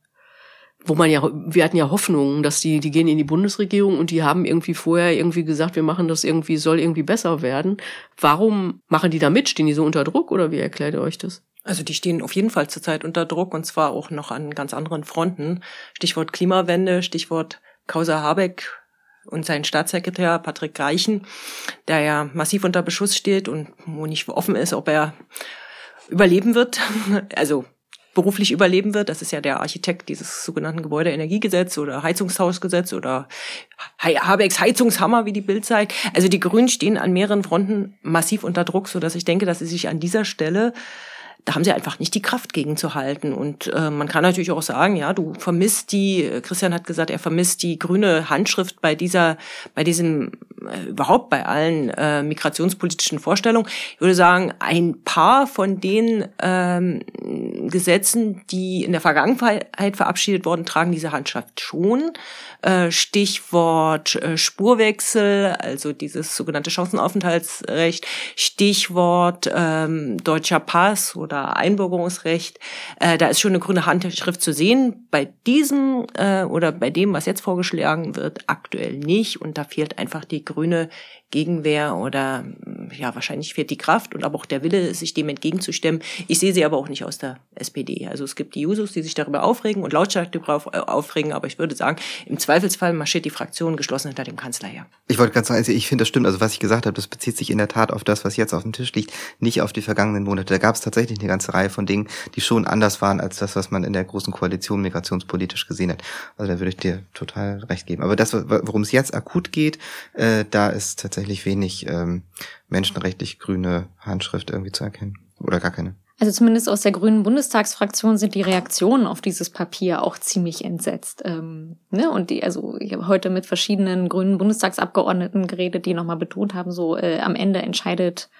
wo man ja, wir hatten ja Hoffnungen, dass die, die gehen in die Bundesregierung und die haben irgendwie vorher irgendwie gesagt, wir machen das irgendwie, soll irgendwie besser werden. Warum machen die da mit? Stehen die so unter Druck oder wie erklärt ihr euch das? Also die stehen auf jeden Fall zurzeit unter Druck und zwar auch noch an ganz anderen Fronten. Stichwort Klimawende, Stichwort Causa Habeck und sein Staatssekretär Patrick Greichen, der ja massiv unter Beschuss steht und wo nicht offen ist, ob er überleben wird. Also beruflich überleben wird. Das ist ja der Architekt dieses sogenannten Gebäudeenergiegesetz oder Heizungshausgesetz oder Habecks Heizungshammer, wie die Bild zeigt. Also die Grünen stehen an mehreren Fronten massiv unter Druck, so dass ich denke, dass sie sich an dieser Stelle da haben sie einfach nicht die Kraft gegenzuhalten. Und äh, man kann natürlich auch sagen, ja, du vermisst die, Christian hat gesagt, er vermisst die grüne Handschrift bei dieser, bei diesem äh, überhaupt bei allen äh, migrationspolitischen Vorstellungen. Ich würde sagen, ein paar von den ähm, Gesetzen, die in der Vergangenheit verabschiedet wurden, tragen diese Handschrift schon. Äh, Stichwort äh, Spurwechsel, also dieses sogenannte Chancenaufenthaltsrecht, Stichwort ähm, deutscher Pass oder Einbürgerungsrecht. Äh, da ist schon eine grüne Handschrift zu sehen. Bei diesem äh, oder bei dem, was jetzt vorgeschlagen wird, aktuell nicht. Und da fehlt einfach die grüne Gegenwehr oder ja, wahrscheinlich fehlt die Kraft und aber auch der Wille, sich dem entgegenzustemmen. Ich sehe sie aber auch nicht aus der SPD. Also es gibt die Jusos, die sich darüber aufregen und lautstark darüber äh, aufregen, aber ich würde sagen, im Zweifelsfall marschiert die Fraktion geschlossen hinter dem Kanzler her. Ich wollte ganz sagen, also ich finde das stimmt. Also was ich gesagt habe, das bezieht sich in der Tat auf das, was jetzt auf dem Tisch liegt, nicht auf die vergangenen Monate. Da gab es tatsächlich eine ganze Reihe von Dingen, die schon anders waren als das, was man in der großen Koalition migrationspolitisch gesehen hat. Also da würde ich dir total recht geben. Aber das, worum es jetzt akut geht, äh, da ist tatsächlich wenig ähm, menschenrechtlich grüne Handschrift irgendwie zu erkennen. Oder gar keine. Also zumindest aus der Grünen Bundestagsfraktion sind die Reaktionen auf dieses Papier auch ziemlich entsetzt. Ähm, ne? Und die, also ich habe heute mit verschiedenen Grünen Bundestagsabgeordneten geredet, die nochmal betont haben, so äh, am Ende entscheidet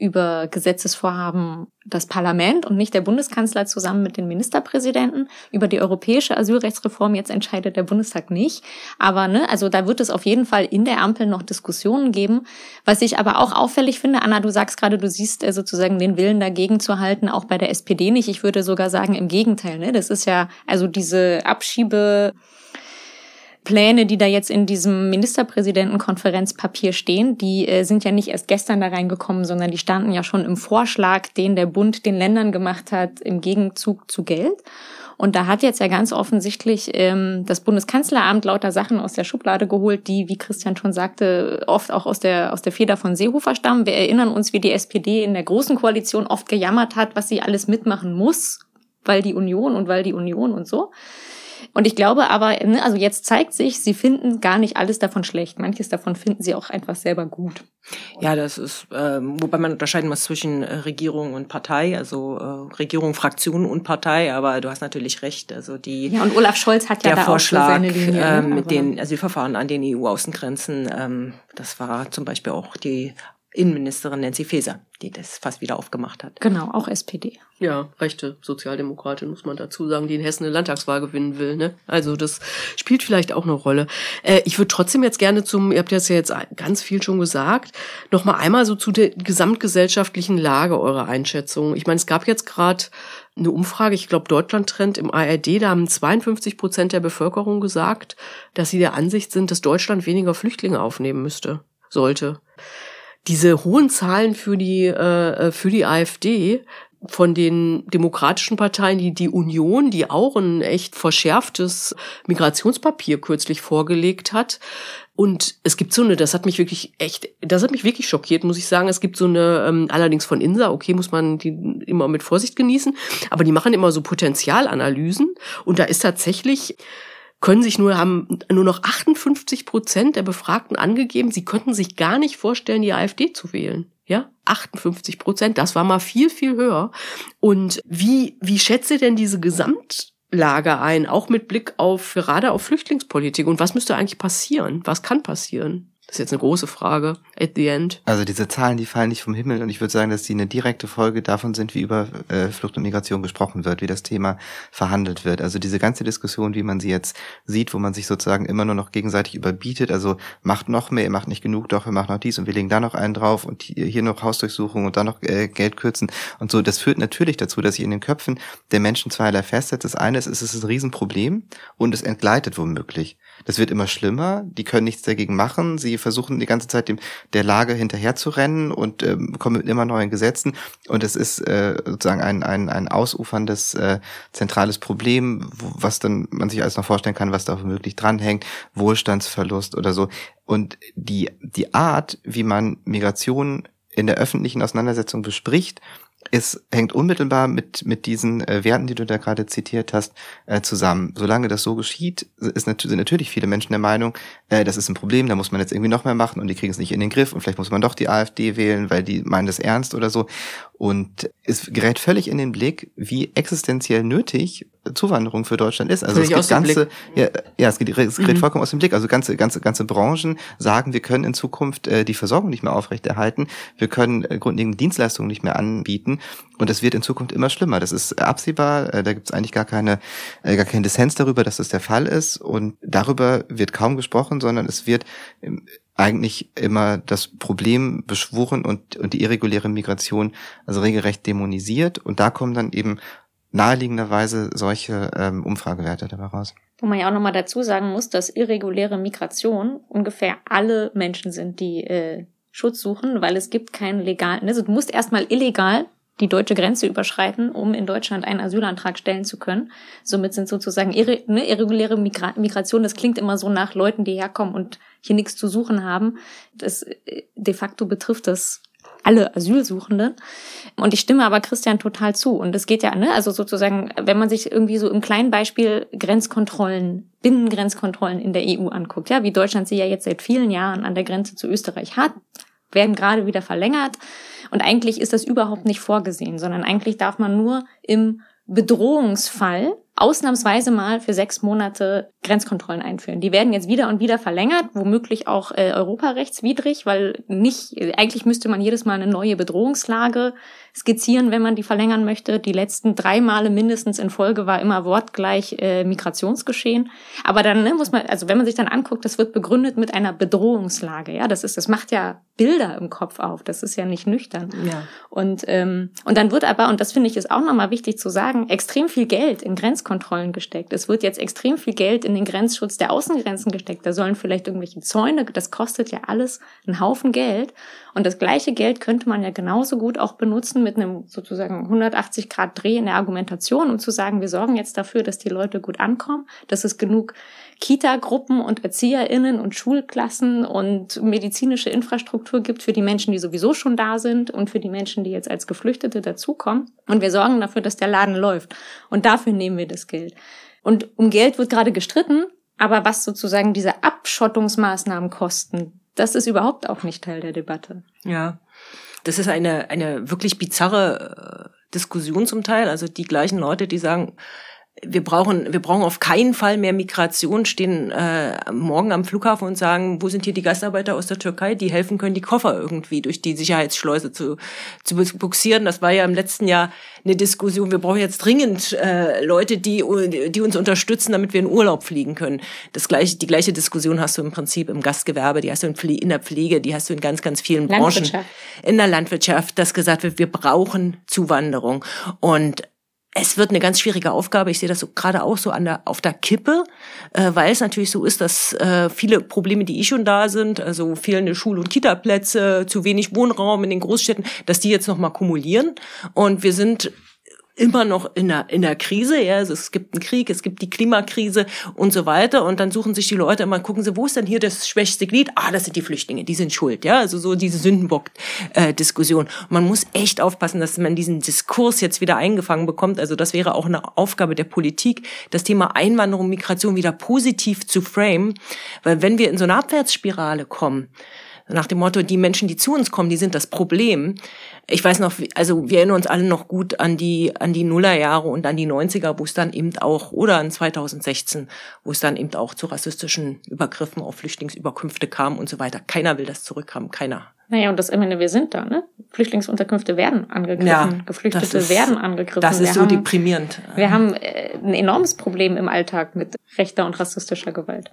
über Gesetzesvorhaben das Parlament und nicht der Bundeskanzler zusammen mit den Ministerpräsidenten. Über die europäische Asylrechtsreform jetzt entscheidet der Bundestag nicht. Aber ne, also da wird es auf jeden Fall in der Ampel noch Diskussionen geben. Was ich aber auch auffällig finde, Anna, du sagst gerade, du siehst äh, sozusagen den Willen dagegen zu halten, auch bei der SPD nicht. Ich würde sogar sagen, im Gegenteil. Ne? Das ist ja also diese Abschiebe Pläne, die da jetzt in diesem Ministerpräsidentenkonferenzpapier stehen, die äh, sind ja nicht erst gestern da reingekommen, sondern die standen ja schon im Vorschlag, den der Bund den Ländern gemacht hat, im Gegenzug zu Geld. Und da hat jetzt ja ganz offensichtlich ähm, das Bundeskanzleramt lauter Sachen aus der Schublade geholt, die, wie Christian schon sagte, oft auch aus der, aus der Feder von Seehofer stammen. Wir erinnern uns, wie die SPD in der Großen Koalition oft gejammert hat, was sie alles mitmachen muss, weil die Union und weil die Union und so. Und ich glaube aber, ne, also jetzt zeigt sich, sie finden gar nicht alles davon schlecht. Manches davon finden sie auch einfach selber gut. Ja, das ist, äh, wobei man unterscheiden muss zwischen äh, Regierung und Partei, also äh, Regierung, Fraktion und Partei, aber du hast natürlich recht. Also die Ja, und Olaf Scholz hat ja der da Vorschlag, auch seine Linie. äh, mit den Asylverfahren an den EU-Außengrenzen, ähm, das war zum Beispiel auch die Innenministerin Nancy Faeser, die das fast wieder aufgemacht hat. Genau, auch SPD. Ja, rechte Sozialdemokratin muss man dazu sagen, die in Hessen eine Landtagswahl gewinnen will. Ne? Also das spielt vielleicht auch eine Rolle. Äh, ich würde trotzdem jetzt gerne zum, ihr habt das ja jetzt ganz viel schon gesagt, noch mal einmal so zu der gesamtgesellschaftlichen Lage eure Einschätzung. Ich meine, es gab jetzt gerade eine Umfrage, ich glaube Deutschland Trend im ARD, da haben 52 Prozent der Bevölkerung gesagt, dass sie der Ansicht sind, dass Deutschland weniger Flüchtlinge aufnehmen müsste, sollte diese hohen Zahlen für die äh, für die AfD von den demokratischen Parteien, die die Union, die auch ein echt verschärftes Migrationspapier kürzlich vorgelegt hat. Und es gibt so eine, das hat mich wirklich echt, das hat mich wirklich schockiert, muss ich sagen. Es gibt so eine, ähm, allerdings von INSA, okay, muss man die immer mit Vorsicht genießen, aber die machen immer so Potenzialanalysen und da ist tatsächlich können sich nur, haben nur noch 58 Prozent der Befragten angegeben, sie könnten sich gar nicht vorstellen, die AfD zu wählen. Ja, 58 Prozent, das war mal viel, viel höher. Und wie, wie schätzt ihr denn diese Gesamtlage ein, auch mit Blick auf, gerade auf Flüchtlingspolitik? Und was müsste eigentlich passieren? Was kann passieren? Das ist jetzt eine große Frage at the end. Also diese Zahlen, die fallen nicht vom Himmel und ich würde sagen, dass die eine direkte Folge davon sind, wie über äh, Flucht und Migration gesprochen wird, wie das Thema verhandelt wird. Also diese ganze Diskussion, wie man sie jetzt sieht, wo man sich sozusagen immer nur noch gegenseitig überbietet, also macht noch mehr, macht nicht genug, doch wir machen noch dies und wir legen da noch einen drauf und hier hier noch Hausdurchsuchung und da noch äh, Geld kürzen und so. Das führt natürlich dazu, dass sich in den Köpfen der Menschen zweierlei festsetzt. Das eine ist, es ist ein Riesenproblem und es entgleitet womöglich. Das wird immer schlimmer, die können nichts dagegen machen, sie versuchen die ganze Zeit dem der Lage hinterher zu rennen und ähm, kommen mit immer neuen Gesetzen. Und es ist äh, sozusagen ein, ein, ein ausuferndes äh, zentrales Problem, was dann man sich alles noch vorstellen kann, was da womöglich dranhängt, Wohlstandsverlust oder so. Und die, die Art, wie man Migration in der öffentlichen Auseinandersetzung bespricht, es hängt unmittelbar mit, mit diesen äh, Werten, die du da gerade zitiert hast, äh, zusammen. Solange das so geschieht, ist nat sind natürlich viele Menschen der Meinung, äh, das ist ein Problem, da muss man jetzt irgendwie noch mehr machen und die kriegen es nicht in den Griff und vielleicht muss man doch die AfD wählen, weil die meinen das ernst oder so. Und es gerät völlig in den Blick, wie existenziell nötig Zuwanderung für Deutschland ist. Also es gibt ganze, ja, ja, es geht, es gerät mhm. vollkommen aus dem Blick. Also ganze, ganze, ganze Branchen sagen, wir können in Zukunft äh, die Versorgung nicht mehr aufrechterhalten, wir können äh, grundlegende Dienstleistungen nicht mehr anbieten und es wird in Zukunft immer schlimmer. Das ist absehbar. Äh, da gibt es eigentlich gar keine, äh, gar keinen Dissens darüber, dass das der Fall ist und darüber wird kaum gesprochen, sondern es wird eigentlich immer das Problem beschworen und, und die irreguläre Migration also regelrecht dämonisiert. Und da kommen dann eben naheliegenderweise solche ähm, Umfragewerte dabei raus. Wo man ja auch nochmal dazu sagen muss, dass irreguläre Migration ungefähr alle Menschen sind, die äh, Schutz suchen, weil es gibt keinen legalen, also du musst erstmal illegal die deutsche Grenze überschreiten, um in Deutschland einen Asylantrag stellen zu können. Somit sind sozusagen irre, ne, irreguläre Migra Migration, das klingt immer so nach Leuten, die herkommen und hier nichts zu suchen haben. Das äh, de facto betrifft das alle Asylsuchenden. Und ich stimme aber Christian total zu. Und es geht ja, ne, also sozusagen, wenn man sich irgendwie so im kleinen Beispiel Grenzkontrollen, Binnengrenzkontrollen in der EU anguckt, ja, wie Deutschland sie ja jetzt seit vielen Jahren an der Grenze zu Österreich hat, werden gerade wieder verlängert. Und eigentlich ist das überhaupt nicht vorgesehen, sondern eigentlich darf man nur im Bedrohungsfall ausnahmsweise mal für sechs Monate Grenzkontrollen einführen. Die werden jetzt wieder und wieder verlängert, womöglich auch äh, europarechtswidrig, weil nicht, eigentlich müsste man jedes Mal eine neue Bedrohungslage skizzieren, wenn man die verlängern möchte. Die letzten drei Male mindestens in Folge war immer wortgleich äh, Migrationsgeschehen. Aber dann ne, muss man, also wenn man sich dann anguckt, das wird begründet mit einer Bedrohungslage. Ja, das ist, das macht ja Bilder im Kopf auf. Das ist ja nicht nüchtern. Ja. Und ähm, und dann wird aber, und das finde ich ist auch nochmal wichtig zu sagen, extrem viel Geld in Grenzkontrollen gesteckt. Es wird jetzt extrem viel Geld in den Grenzschutz der Außengrenzen gesteckt. Da sollen vielleicht irgendwelche Zäune, das kostet ja alles einen Haufen Geld. Und das gleiche Geld könnte man ja genauso gut auch benutzen mit einem sozusagen 180 Grad Dreh in der Argumentation, um zu sagen, wir sorgen jetzt dafür, dass die Leute gut ankommen, dass es genug Kita-Gruppen und ErzieherInnen und Schulklassen und medizinische Infrastruktur gibt für die Menschen, die sowieso schon da sind und für die Menschen, die jetzt als Geflüchtete dazukommen. Und wir sorgen dafür, dass der Laden läuft. Und dafür nehmen wir das Geld. Und um Geld wird gerade gestritten, aber was sozusagen diese Abschottungsmaßnahmen kosten, das ist überhaupt auch nicht Teil der Debatte. Ja, das ist eine, eine wirklich bizarre äh, Diskussion zum Teil. Also die gleichen Leute, die sagen, wir brauchen, wir brauchen auf keinen Fall mehr Migration, stehen äh, morgen am Flughafen und sagen, wo sind hier die Gastarbeiter aus der Türkei, die helfen können, die Koffer irgendwie durch die Sicherheitsschleuse zu, zu buxieren. Das war ja im letzten Jahr eine Diskussion. Wir brauchen jetzt dringend äh, Leute, die, die uns unterstützen, damit wir in Urlaub fliegen können. Das gleiche, die gleiche Diskussion hast du im Prinzip im Gastgewerbe, die hast du in, in der Pflege, die hast du in ganz, ganz vielen Branchen. In der Landwirtschaft, dass gesagt wird, wir brauchen Zuwanderung. Und es wird eine ganz schwierige Aufgabe. Ich sehe das so gerade auch so an der auf der Kippe, äh, weil es natürlich so ist, dass äh, viele Probleme, die eh schon da sind, also fehlende Schul- und Kitaplätze, zu wenig Wohnraum in den Großstädten, dass die jetzt noch mal kumulieren. Und wir sind immer noch in der, in der Krise, ja, also es gibt einen Krieg, es gibt die Klimakrise und so weiter. Und dann suchen sich die Leute immer, gucken sie, wo ist denn hier das schwächste Glied? Ah, das sind die Flüchtlinge, die sind schuld, ja, also so diese Sündenbock-Diskussion. man muss echt aufpassen, dass man diesen Diskurs jetzt wieder eingefangen bekommt, also das wäre auch eine Aufgabe der Politik, das Thema Einwanderung, Migration wieder positiv zu frame, weil wenn wir in so eine Abwärtsspirale kommen, nach dem Motto, die Menschen, die zu uns kommen, die sind das Problem. Ich weiß noch, also wir erinnern uns alle noch gut an die, an die Nullerjahre und an die 90er, wo es dann eben auch, oder an 2016, wo es dann eben auch zu rassistischen Übergriffen auf Flüchtlingsüberkünfte kam und so weiter. Keiner will das zurückhaben, keiner. Naja, und das, meine, wir sind da, ne? Flüchtlingsunterkünfte werden angegriffen, ja, Geflüchtete ist, werden angegriffen. Das ist wir so haben, deprimierend. Wir haben äh, ein enormes Problem im Alltag mit rechter und rassistischer Gewalt.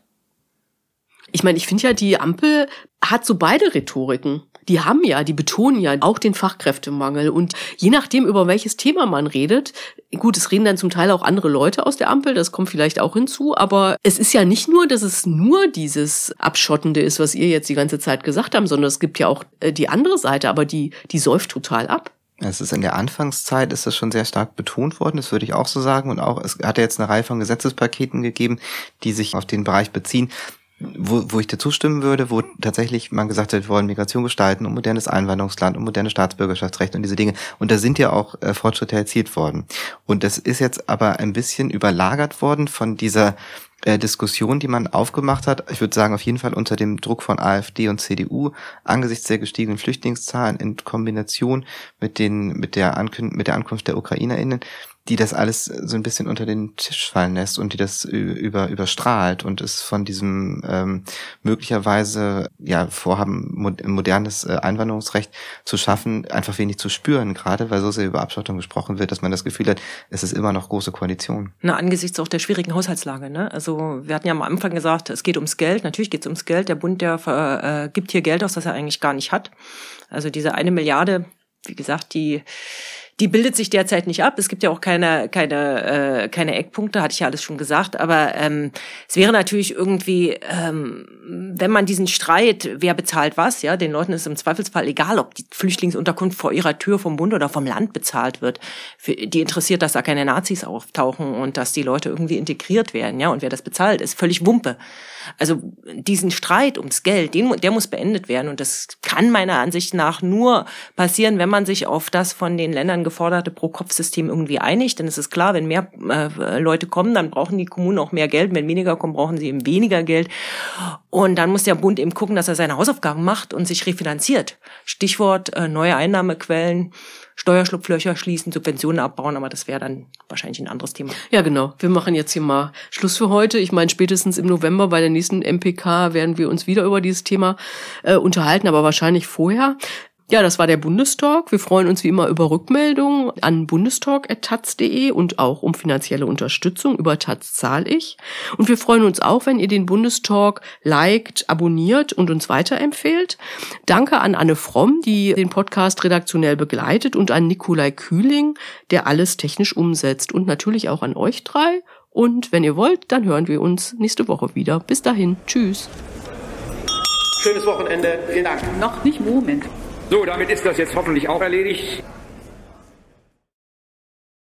Ich meine, ich finde ja, die Ampel hat so beide Rhetoriken. Die haben ja, die betonen ja auch den Fachkräftemangel. Und je nachdem, über welches Thema man redet, gut, es reden dann zum Teil auch andere Leute aus der Ampel, das kommt vielleicht auch hinzu, aber es ist ja nicht nur, dass es nur dieses Abschottende ist, was ihr jetzt die ganze Zeit gesagt habt, sondern es gibt ja auch äh, die andere Seite, aber die, die säuft total ab. Es ist in der Anfangszeit ist das schon sehr stark betont worden, das würde ich auch so sagen. Und auch, es hat ja jetzt eine Reihe von Gesetzespaketen gegeben, die sich auf den Bereich beziehen wo, wo ich dir zustimmen würde, wo tatsächlich man gesagt hat, wir wollen Migration gestalten und modernes Einwanderungsland und moderne Staatsbürgerschaftsrecht und diese Dinge. Und da sind ja auch äh, Fortschritte erzielt worden. Und das ist jetzt aber ein bisschen überlagert worden von dieser äh, Diskussion, die man aufgemacht hat. Ich würde sagen, auf jeden Fall unter dem Druck von AfD und CDU angesichts der gestiegenen Flüchtlingszahlen in Kombination mit den mit der Ankün mit der Ankunft der UkrainerInnen die das alles so ein bisschen unter den Tisch fallen lässt und die das über überstrahlt und es von diesem ähm, möglicherweise ja Vorhaben modernes äh, Einwanderungsrecht zu schaffen einfach wenig zu spüren gerade weil so sehr über Abschottung gesprochen wird dass man das Gefühl hat es ist immer noch große Koalition. Na angesichts auch der schwierigen Haushaltslage ne? Also wir hatten ja am Anfang gesagt es geht ums Geld natürlich geht es ums Geld. Der Bund der äh, gibt hier Geld aus das er eigentlich gar nicht hat. Also diese eine Milliarde wie gesagt die die bildet sich derzeit nicht ab. Es gibt ja auch keine, keine, äh, keine Eckpunkte, hatte ich ja alles schon gesagt. Aber ähm, es wäre natürlich irgendwie, ähm, wenn man diesen Streit, wer bezahlt was, ja, den Leuten ist im Zweifelsfall egal, ob die Flüchtlingsunterkunft vor ihrer Tür vom Bund oder vom Land bezahlt wird. Für, die interessiert, dass da keine Nazis auftauchen und dass die Leute irgendwie integriert werden, ja. Und wer das bezahlt, ist völlig Wumpe. Also diesen Streit ums Geld, den, der muss beendet werden. Und das kann meiner Ansicht nach nur passieren, wenn man sich auf das von den Ländern geforderte Pro-Kopf-System irgendwie einigt. Denn es ist klar, wenn mehr äh, Leute kommen, dann brauchen die Kommunen auch mehr Geld. Wenn weniger kommen, brauchen sie eben weniger Geld. Und dann muss der Bund eben gucken, dass er seine Hausaufgaben macht und sich refinanziert. Stichwort äh, neue Einnahmequellen. Steuerschlupflöcher schließen, Subventionen abbauen, aber das wäre dann wahrscheinlich ein anderes Thema. Ja, genau. Wir machen jetzt hier mal Schluss für heute. Ich meine, spätestens im November bei der nächsten MPK werden wir uns wieder über dieses Thema äh, unterhalten, aber wahrscheinlich vorher. Ja, das war der Bundestalk. Wir freuen uns wie immer über Rückmeldungen an bundestalk.taz.de und auch um finanzielle Unterstützung. Über Taz zahl ich. Und wir freuen uns auch, wenn ihr den Bundestalk liked, abonniert und uns weiterempfehlt. Danke an Anne Fromm, die den Podcast redaktionell begleitet und an Nikolai Kühling, der alles technisch umsetzt. Und natürlich auch an euch drei. Und wenn ihr wollt, dann hören wir uns nächste Woche wieder. Bis dahin. Tschüss. Schönes Wochenende. Vielen Dank. Noch nicht Moment. So, damit ist das jetzt hoffentlich auch erledigt.